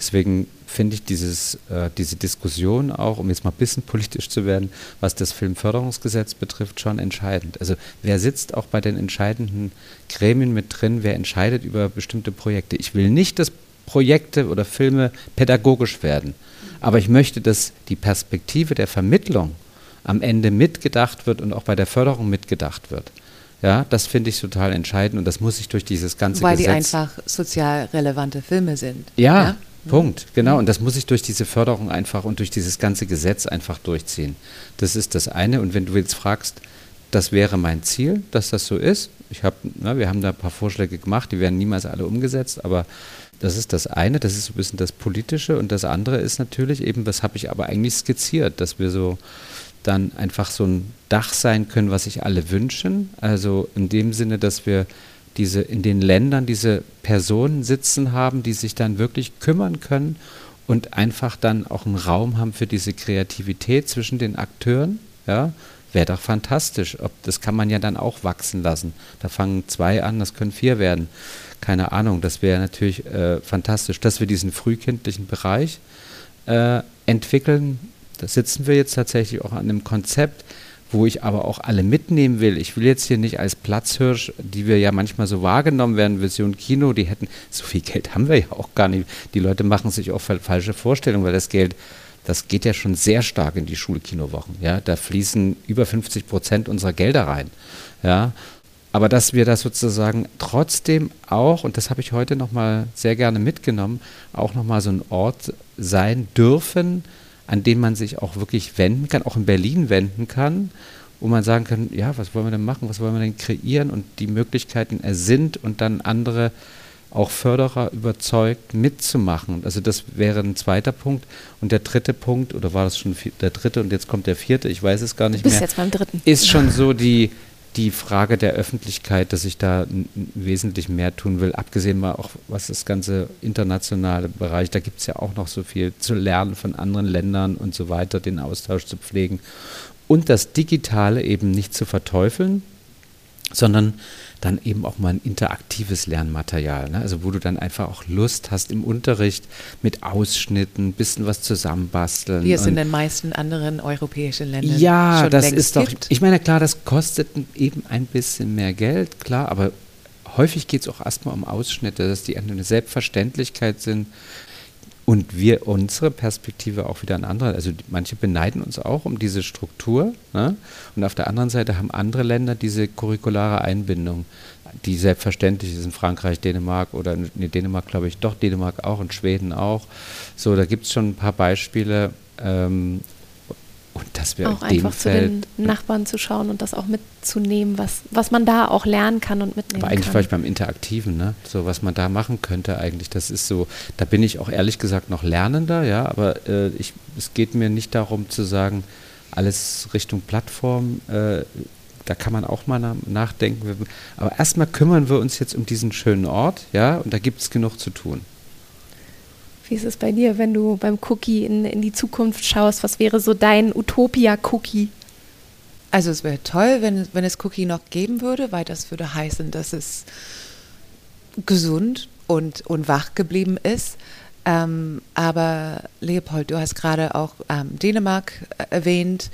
Deswegen finde ich dieses, äh, diese Diskussion auch, um jetzt mal ein bisschen politisch zu werden, was das Filmförderungsgesetz betrifft, schon entscheidend. Also wer sitzt auch bei den entscheidenden Gremien mit drin, wer entscheidet über bestimmte Projekte. Ich will nicht, dass Projekte oder Filme pädagogisch werden, aber ich möchte, dass die Perspektive der Vermittlung am Ende mitgedacht wird und auch bei der Förderung mitgedacht wird. Ja, das finde ich total entscheidend und das muss ich durch dieses ganze Weil Gesetz. Weil die einfach sozial relevante Filme sind. Ja, ja? Punkt, genau. Und das muss ich durch diese Förderung einfach und durch dieses ganze Gesetz einfach durchziehen. Das ist das eine. Und wenn du jetzt fragst, das wäre mein Ziel, dass das so ist. Ich habe, wir haben da ein paar Vorschläge gemacht, die werden niemals alle umgesetzt, aber das ist das eine, das ist so ein bisschen das Politische. Und das andere ist natürlich eben, das habe ich aber eigentlich skizziert, dass wir so dann einfach so ein Dach sein können, was sich alle wünschen. Also in dem Sinne, dass wir diese in den Ländern diese Personen sitzen haben, die sich dann wirklich kümmern können und einfach dann auch einen Raum haben für diese Kreativität zwischen den Akteuren, ja, wäre doch fantastisch. Ob, das kann man ja dann auch wachsen lassen. Da fangen zwei an, das können vier werden. Keine Ahnung, das wäre natürlich äh, fantastisch, dass wir diesen frühkindlichen Bereich äh, entwickeln. Da sitzen wir jetzt tatsächlich auch an einem Konzept, wo ich aber auch alle mitnehmen will. Ich will jetzt hier nicht als Platzhirsch, die wir ja manchmal so wahrgenommen werden, Vision Kino, die hätten, so viel Geld haben wir ja auch gar nicht. Die Leute machen sich auch falsche Vorstellungen, weil das Geld, das geht ja schon sehr stark in die Schulkinowochen. Ja, da fließen über 50 Prozent unserer Gelder rein. Ja, Aber dass wir das sozusagen trotzdem auch, und das habe ich heute nochmal sehr gerne mitgenommen, auch nochmal so ein Ort sein dürfen, an den man sich auch wirklich wenden kann, auch in Berlin wenden kann, wo man sagen kann, ja, was wollen wir denn machen, was wollen wir denn kreieren und die Möglichkeiten ersinnt und dann andere auch Förderer überzeugt, mitzumachen. Also das wäre ein zweiter Punkt. Und der dritte Punkt, oder war das schon der dritte und jetzt kommt der vierte, ich weiß es gar nicht Bis mehr. jetzt beim dritten. Ist schon so die, die Frage der Öffentlichkeit, dass ich da wesentlich mehr tun will, abgesehen mal auch, was das ganze internationale Bereich, da gibt es ja auch noch so viel zu lernen von anderen Ländern und so weiter, den Austausch zu pflegen. Und das Digitale eben nicht zu verteufeln, sondern dann eben auch mal ein interaktives Lernmaterial. Ne? Also wo du dann einfach auch Lust hast im Unterricht mit Ausschnitten, ein bisschen was zusammenbasteln. Wie es in den meisten anderen europäischen Ländern ja, schon das ist doch, gibt. ich meine, klar, das kostet eben ein bisschen mehr Geld, klar, aber häufig geht es auch erstmal um Ausschnitte, dass die eine Selbstverständlichkeit sind, und wir unsere Perspektive auch wieder an andere, also manche beneiden uns auch um diese Struktur. Ne? Und auf der anderen Seite haben andere Länder diese curriculare Einbindung, die selbstverständlich ist in Frankreich, Dänemark oder in nee, Dänemark glaube ich, doch Dänemark auch und Schweden auch. So, da gibt es schon ein paar Beispiele. Ähm, und dass wir auch einfach zu den Nachbarn zu schauen und das auch mitzunehmen, was, was man da auch lernen kann und mitnehmen aber eigentlich kann. vielleicht beim Interaktiven, ne? So was man da machen könnte eigentlich, das ist so, da bin ich auch ehrlich gesagt noch lernender, ja, aber äh, ich, es geht mir nicht darum zu sagen, alles Richtung Plattform, äh, da kann man auch mal nachdenken. Aber erstmal kümmern wir uns jetzt um diesen schönen Ort, ja, und da gibt es genug zu tun. Wie ist es bei dir, wenn du beim Cookie in, in die Zukunft schaust? Was wäre so dein Utopia-Cookie? Also es wäre toll, wenn, wenn es Cookie noch geben würde, weil das würde heißen, dass es gesund und, und wach geblieben ist. Ähm, aber Leopold, du hast gerade auch ähm, Dänemark erwähnt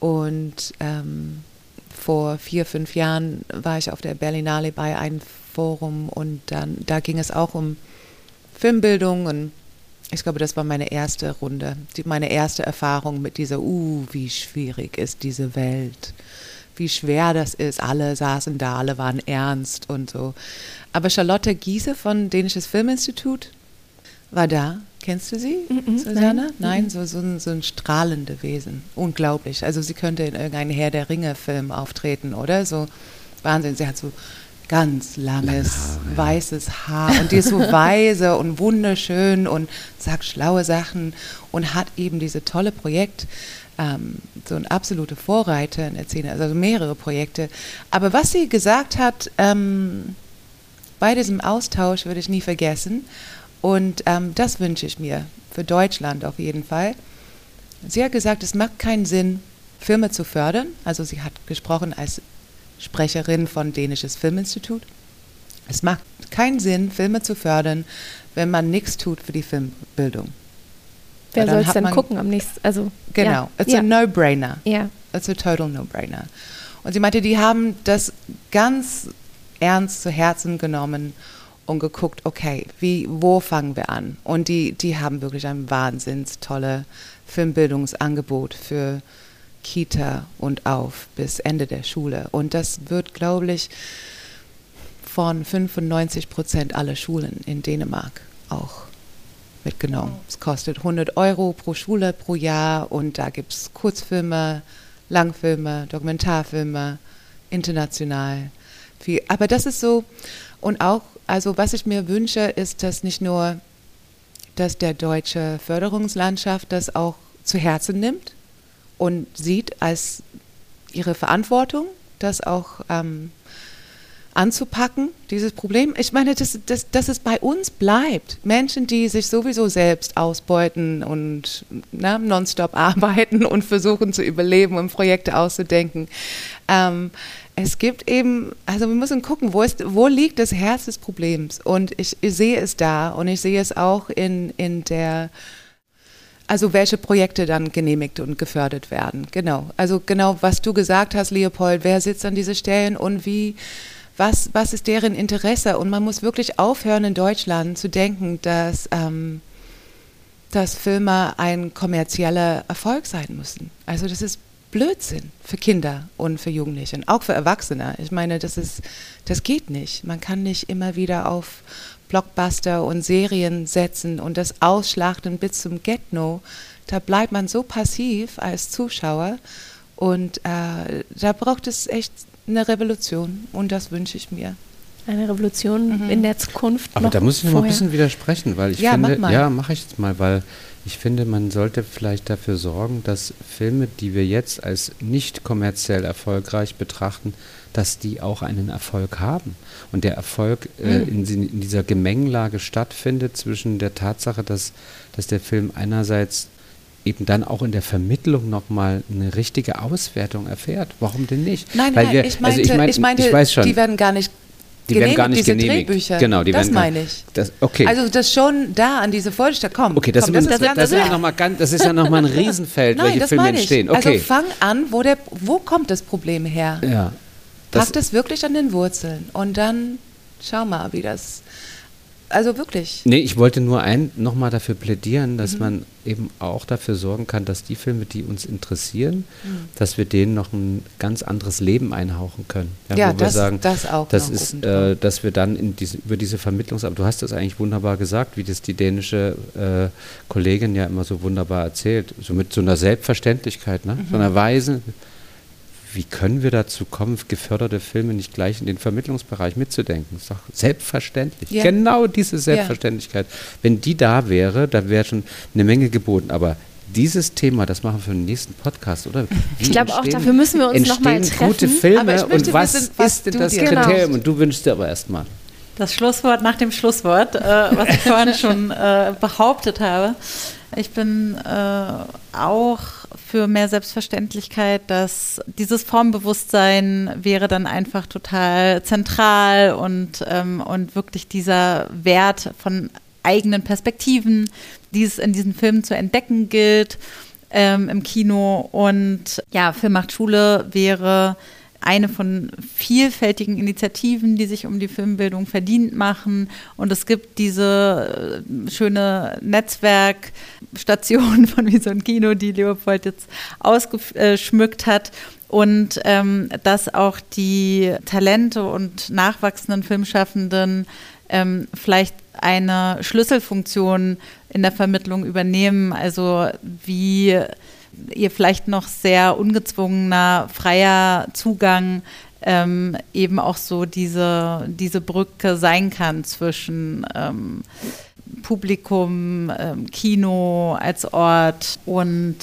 und ähm, vor vier, fünf Jahren war ich auf der Berlinale bei einem Forum und dann, da ging es auch um Filmbildung und ich glaube, das war meine erste Runde, die, meine erste Erfahrung mit dieser, uh, wie schwierig ist diese Welt, wie schwer das ist. Alle saßen da, alle waren ernst und so. Aber Charlotte Giese von Dänisches Filminstitut war da. Kennst du sie, mm Susanne? Nein, nein so, so, ein, so ein strahlende Wesen. Unglaublich. Also sie könnte in irgendeinem Herr der Ringe-Film auftreten, oder? So Wahnsinn. Sie hat so ganz langes, Haare, weißes Haar und die ist so weise und wunderschön und sagt schlaue Sachen und hat eben diese tolle Projekt, ähm, so ein absolute Vorreiter in der Szene, also mehrere Projekte. Aber was sie gesagt hat, ähm, bei diesem Austausch würde ich nie vergessen und ähm, das wünsche ich mir für Deutschland auf jeden Fall. Sie hat gesagt, es macht keinen Sinn, Filme zu fördern. Also sie hat gesprochen als Sprecherin von Dänisches Filminstitut. Es macht keinen Sinn, Filme zu fördern, wenn man nichts tut für die Filmbildung. Wer soll es denn gucken am nächsten? Also, genau, ja. it's ja. a no-brainer. Ja. It's a total no-brainer. Und sie meinte, die haben das ganz ernst zu Herzen genommen und geguckt, okay, wie, wo fangen wir an? Und die, die haben wirklich ein wahnsinns tolle Filmbildungsangebot für Kita und auf bis Ende der Schule. Und das wird, glaube ich, von 95 Prozent aller Schulen in Dänemark auch mitgenommen. Es kostet 100 Euro pro Schule pro Jahr und da gibt es Kurzfilme, Langfilme, Dokumentarfilme, international. Viel. Aber das ist so, und auch, also was ich mir wünsche, ist, dass nicht nur, dass der deutsche Förderungslandschaft das auch zu Herzen nimmt, und sieht als ihre Verantwortung, das auch ähm, anzupacken, dieses Problem. Ich meine, dass, dass, dass es bei uns bleibt. Menschen, die sich sowieso selbst ausbeuten und na, nonstop arbeiten und versuchen zu überleben und Projekte auszudenken. Ähm, es gibt eben, also wir müssen gucken, wo, ist, wo liegt das Herz des Problems? Und ich, ich sehe es da und ich sehe es auch in, in der also welche Projekte dann genehmigt und gefördert werden. Genau. Also genau, was du gesagt hast, Leopold, wer sitzt an diesen Stellen und wie, was, was ist deren Interesse? Und man muss wirklich aufhören in Deutschland zu denken, dass, ähm, dass Filme ein kommerzieller Erfolg sein müssen. Also das ist Blödsinn für Kinder und für Jugendliche, auch für Erwachsene. Ich meine, das ist, das geht nicht. Man kann nicht immer wieder auf Blockbuster und Serien setzen und das ausschlachten bis zum Get-No. Da bleibt man so passiv als Zuschauer und äh, da braucht es echt eine Revolution und das wünsche ich mir. Eine Revolution mhm. in der Zukunft. Aber da muss ich noch mal ein bisschen widersprechen, weil ich ja, finde, mach ja, mache ich jetzt mal, weil ich finde, man sollte vielleicht dafür sorgen, dass Filme, die wir jetzt als nicht kommerziell erfolgreich betrachten, dass die auch einen Erfolg haben. Und der Erfolg äh, mhm. in, in, dieser Gemengelage stattfindet zwischen der Tatsache, dass, dass der Film einerseits eben dann auch in der Vermittlung nochmal eine richtige Auswertung erfährt. Warum denn nicht? Nein, Weil nein, wir, ich, meinte, also ich, mein, ich meinte, ich weiß schon, die werden gar nicht die werden gar nicht diese genehmigt. Drehbücher. Genau, die das werden meine ich. Das, okay. Also das schon da an diese Vollstadt kommt. Okay, das, komm, das, das, ist, das, ist ja noch mal ganz, das ist ja nochmal ein Riesenfeld, Nein, welche Filme entstehen. Okay. Also fang an, wo, der, wo kommt das Problem her? Ja. Pack es wirklich an den Wurzeln und dann schau mal, wie das also wirklich. Nee, ich wollte nur ein nochmal dafür plädieren, dass mhm. man eben auch dafür sorgen kann, dass die Filme, die uns interessieren, mhm. dass wir denen noch ein ganz anderes Leben einhauchen können. Ja, ja das, sagen, das auch. Das ist, äh, dass wir dann in diese, über diese Vermittlungsarbeit, du hast das eigentlich wunderbar gesagt, wie das die dänische äh, Kollegin ja immer so wunderbar erzählt, so mit so einer Selbstverständlichkeit, ne? Mhm. so einer Weise wie können wir dazu kommen, geförderte Filme nicht gleich in den Vermittlungsbereich mitzudenken? Das ist doch selbstverständlich. Ja. Genau diese Selbstverständlichkeit. Ja. Wenn die da wäre, dann wäre schon eine Menge geboten. Aber dieses Thema, das machen wir für den nächsten Podcast, oder? Wie ich glaube auch, dafür müssen wir uns nochmal treffen. gute Filme und was wissen, was ist denn das Kriterium? Genau. Und du wünschst dir aber erstmal. Das Schlusswort nach dem Schlusswort, äh, was ich vorhin schon äh, behauptet habe. Ich bin äh, auch für mehr Selbstverständlichkeit, dass dieses Formbewusstsein wäre dann einfach total zentral und, ähm, und wirklich dieser Wert von eigenen Perspektiven, die es in diesen Filmen zu entdecken gilt ähm, im Kino. Und ja, Film macht Schule wäre eine von vielfältigen Initiativen, die sich um die Filmbildung verdient machen. Und es gibt diese äh, schöne Netzwerkstation von Wie so ein Kino, die Leopold jetzt ausgeschmückt hat. Und ähm, dass auch die Talente und nachwachsenden Filmschaffenden ähm, vielleicht eine Schlüsselfunktion in der Vermittlung übernehmen. Also wie ihr vielleicht noch sehr ungezwungener, freier Zugang ähm, eben auch so diese, diese Brücke sein kann zwischen ähm, Publikum, ähm, Kino als Ort und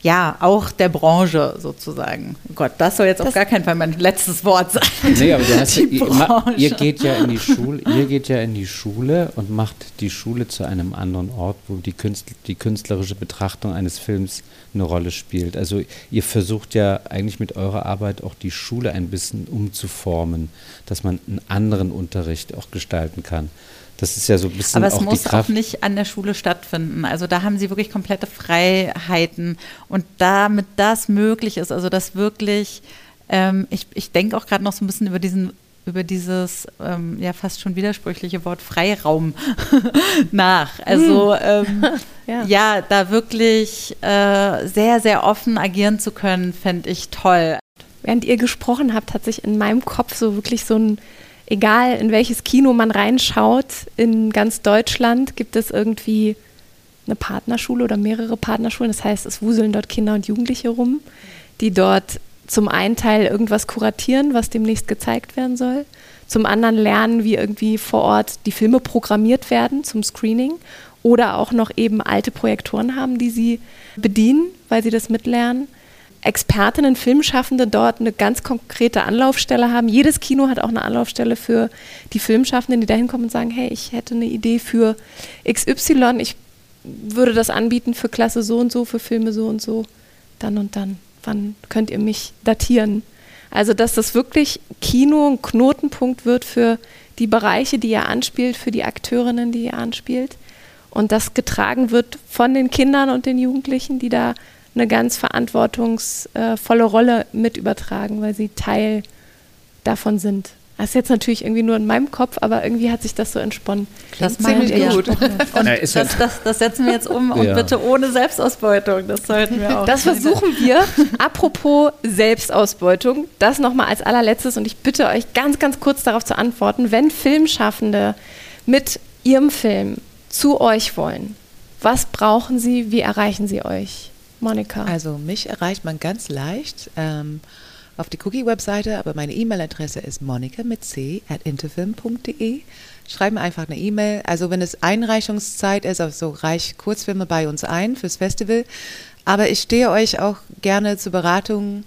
ja, auch der Branche sozusagen. Oh Gott, das soll jetzt das auf gar keinen Fall mein letztes Wort sein. Nee, aber du hast, ihr, ihr, geht ja in die Schule, ihr geht ja in die Schule und macht die Schule zu einem anderen Ort, wo die, Künstler, die künstlerische Betrachtung eines Films eine Rolle spielt. Also ihr versucht ja eigentlich mit eurer Arbeit auch die Schule ein bisschen umzuformen, dass man einen anderen Unterricht auch gestalten kann. Das ist ja so ein bisschen Aber es auch muss auch nicht an der Schule stattfinden. Also da haben sie wirklich komplette Freiheiten. Und damit das möglich ist, also dass wirklich, ähm, ich, ich denke auch gerade noch so ein bisschen über diesen über dieses ähm, ja fast schon widersprüchliche Wort Freiraum nach. Also hm. ähm, ja. ja. da wirklich äh, sehr, sehr offen agieren zu können, fände ich toll. Während ihr gesprochen habt, hat sich in meinem Kopf so wirklich so ein egal in welches Kino man reinschaut, in ganz Deutschland gibt es irgendwie eine Partnerschule oder mehrere Partnerschulen. Das heißt, es wuseln dort Kinder und Jugendliche rum, die dort zum einen Teil irgendwas kuratieren, was demnächst gezeigt werden soll. Zum anderen lernen, wie irgendwie vor Ort die Filme programmiert werden zum Screening oder auch noch eben alte Projektoren haben, die sie bedienen, weil sie das mitlernen. Expertinnen, Filmschaffende dort eine ganz konkrete Anlaufstelle haben. Jedes Kino hat auch eine Anlaufstelle für die Filmschaffenden, die da hinkommen und sagen, hey, ich hätte eine Idee für XY, ich würde das anbieten für Klasse so und so, für Filme so und so, dann und dann. Wann könnt ihr mich datieren? Also, dass das wirklich Kino ein Knotenpunkt wird für die Bereiche, die ihr anspielt, für die Akteurinnen, die ihr anspielt. Und das getragen wird von den Kindern und den Jugendlichen, die da eine ganz verantwortungsvolle Rolle mit übertragen, weil sie Teil davon sind. Das ist jetzt natürlich irgendwie nur in meinem Kopf, aber irgendwie hat sich das so entsponnen. Das ziemlich wir. gut. Und Ja, das, das, das setzen wir jetzt um und Ja. bitte ohne Selbstausbeutung. Das sollten wir auch. Das versuchen wir. Apropos Selbstausbeutung, das nochmal als allerletztes und ich bitte euch ganz, ganz kurz darauf zu antworten. Wenn Filmschaffende mit ihrem Film zu euch wollen, was brauchen sie, wie erreichen sie euch? Monika. Also mich erreicht man ganz leicht ähm, auf die Cookie-Webseite, aber meine E-Mail-Adresse ist monika mit c at interfilm.de. Schreiben einfach eine E-Mail. Also wenn es Einreichungszeit ist, also reich Kurzfilme bei uns ein fürs Festival. Aber ich stehe euch auch gerne zur Beratung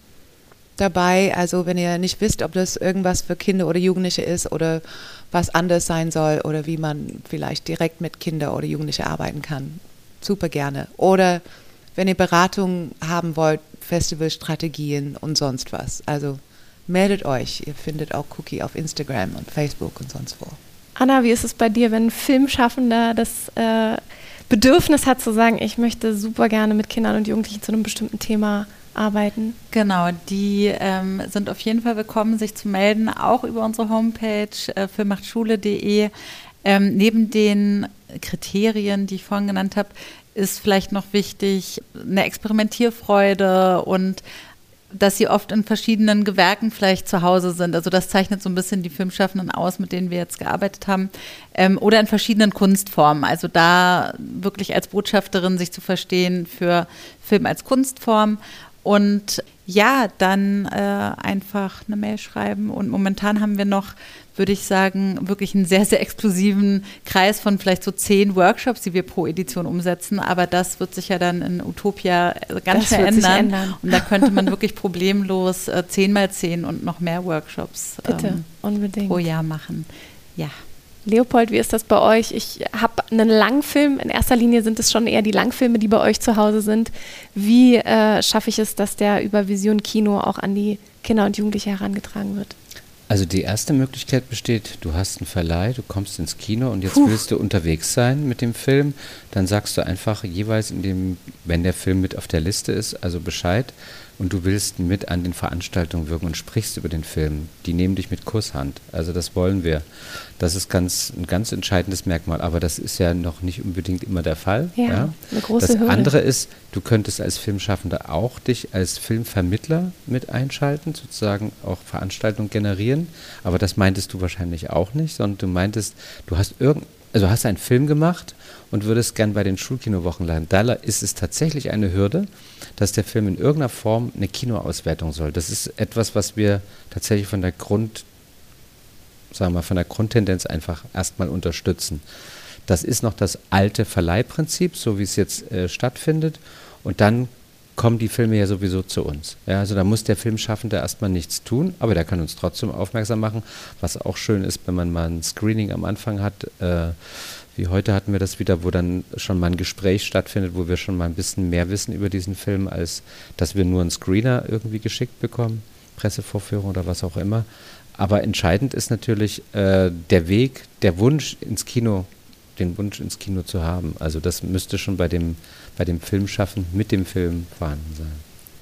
dabei. Also wenn ihr nicht wisst, ob das irgendwas für Kinder oder Jugendliche ist oder was anders sein soll oder wie man vielleicht direkt mit Kinder oder Jugendliche arbeiten kann. Super gerne. Oder wenn ihr Beratung haben wollt, Festivalstrategien und sonst was. Also meldet euch. Ihr findet auch Cookie auf Instagram und Facebook und sonst wo. Anna, wie ist es bei dir, wenn ein Filmschaffender das äh, Bedürfnis hat zu sagen, ich möchte super gerne mit Kindern und Jugendlichen zu einem bestimmten Thema arbeiten? Genau, die ähm, sind auf jeden Fall willkommen, sich zu melden, auch über unsere Homepage äh, filmmachtschule.de. Ähm, neben den Kriterien, die ich vorhin genannt habe, ist vielleicht noch wichtig eine Experimentierfreude und dass sie oft in verschiedenen Gewerken vielleicht zu Hause sind. Also das zeichnet so ein bisschen die Filmschaffenden aus, mit denen wir jetzt gearbeitet haben. Ähm, oder in verschiedenen Kunstformen. Also da wirklich als Botschafterin sich zu verstehen für Film als Kunstform. Und ja, dann äh, einfach eine Mail schreiben. Und momentan haben wir noch, würde ich sagen, wirklich einen sehr, sehr exklusiven Kreis von vielleicht so zehn Workshops, die wir pro Edition umsetzen. Aber das wird sich ja dann in Utopia äh, ganz Das schnell ändern. ändern. Und da könnte man wirklich problemlos äh, 10 mal 10 und noch mehr Workshops Bitte, ähm, unbedingt. pro Jahr machen. Ja. Leopold, wie ist das bei euch? Ich habe einen Langfilm. In erster Linie sind es schon eher die Langfilme, die bei euch zu Hause sind. Wie äh, schaffe ich es, dass der über Vision Kino auch an die Kinder und Jugendliche herangetragen wird? Also die erste Möglichkeit besteht, du hast einen Verleih, du kommst ins Kino und jetzt Puh. willst du unterwegs sein mit dem Film, dann sagst du einfach jeweils in dem, wenn der Film mit auf der Liste ist, also Bescheid und du willst mit an den Veranstaltungen wirken und sprichst über den Film. Die nehmen dich mit Kusshand. Also das wollen wir. Das ist ganz, ein ganz entscheidendes Merkmal, aber das ist ja noch nicht unbedingt immer der Fall. Ja, eine große das Hürde. andere ist, du könntest als Filmschaffender auch dich als Filmvermittler mit einschalten, sozusagen auch Veranstaltungen generieren. Aber das meintest du wahrscheinlich auch nicht, sondern du meintest, du hast irgend, also hast einen Film gemacht und würdest gern bei den Schulkinowochen landen. Da ist es tatsächlich eine Hürde, dass der Film in irgendeiner Form eine Kinoauswertung soll. Das ist etwas, was wir tatsächlich von der Grund, sagen wir von der Grundtendenz einfach erstmal unterstützen. Das ist noch das alte Verleihprinzip, so wie es jetzt äh, stattfindet. Und dann kommen die Filme ja sowieso zu uns. Ja, also da muss der Filmschaffende erstmal nichts tun, aber der kann uns trotzdem aufmerksam machen, was auch schön ist, wenn man mal ein Screening am Anfang hat. Äh, wie heute hatten wir das wieder, wo dann schon mal ein Gespräch stattfindet, wo wir schon mal ein bisschen mehr wissen über diesen Film, als dass wir nur einen Screener irgendwie geschickt bekommen, Pressevorführung oder was auch immer. Aber entscheidend ist natürlich äh, der Weg, der Wunsch ins Kino, den Wunsch ins Kino zu haben. Also das müsste schon bei dem, bei dem Filmschaffen mit dem Film vorhanden sein.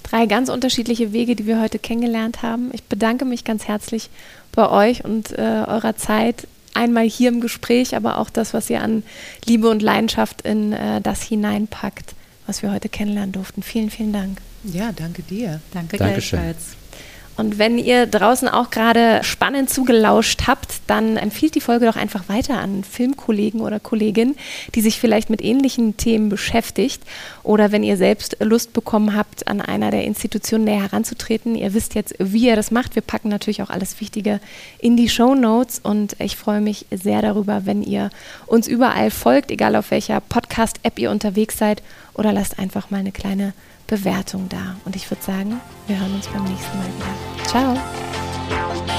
Drei ganz unterschiedliche Wege, die wir heute kennengelernt haben. Ich bedanke mich ganz herzlich bei euch und äh, eurer Zeit. Einmal hier im Gespräch, aber auch das, was ihr an Liebe und Leidenschaft in äh, das hineinpackt, was wir heute kennenlernen durften. Vielen, vielen Dank. Ja, danke dir. Danke Dankeschön. gleichfalls. Und wenn ihr draußen auch gerade spannend zugelauscht habt, dann empfiehlt die Folge doch einfach weiter an Filmkollegen oder Kolleginnen, die sich vielleicht mit ähnlichen Themen beschäftigt. Oder wenn ihr selbst Lust bekommen habt, an einer der Institutionen näher heranzutreten. Ihr wisst jetzt, wie ihr das macht. Wir packen natürlich auch alles Wichtige in die Show Notes. Und ich freue mich sehr darüber, wenn ihr uns überall folgt, egal auf welcher Podcast-App ihr unterwegs seid. Oder lasst einfach mal eine kleine Bewertung da. Und ich würde sagen, wir hören uns beim nächsten Mal wieder. Ciao.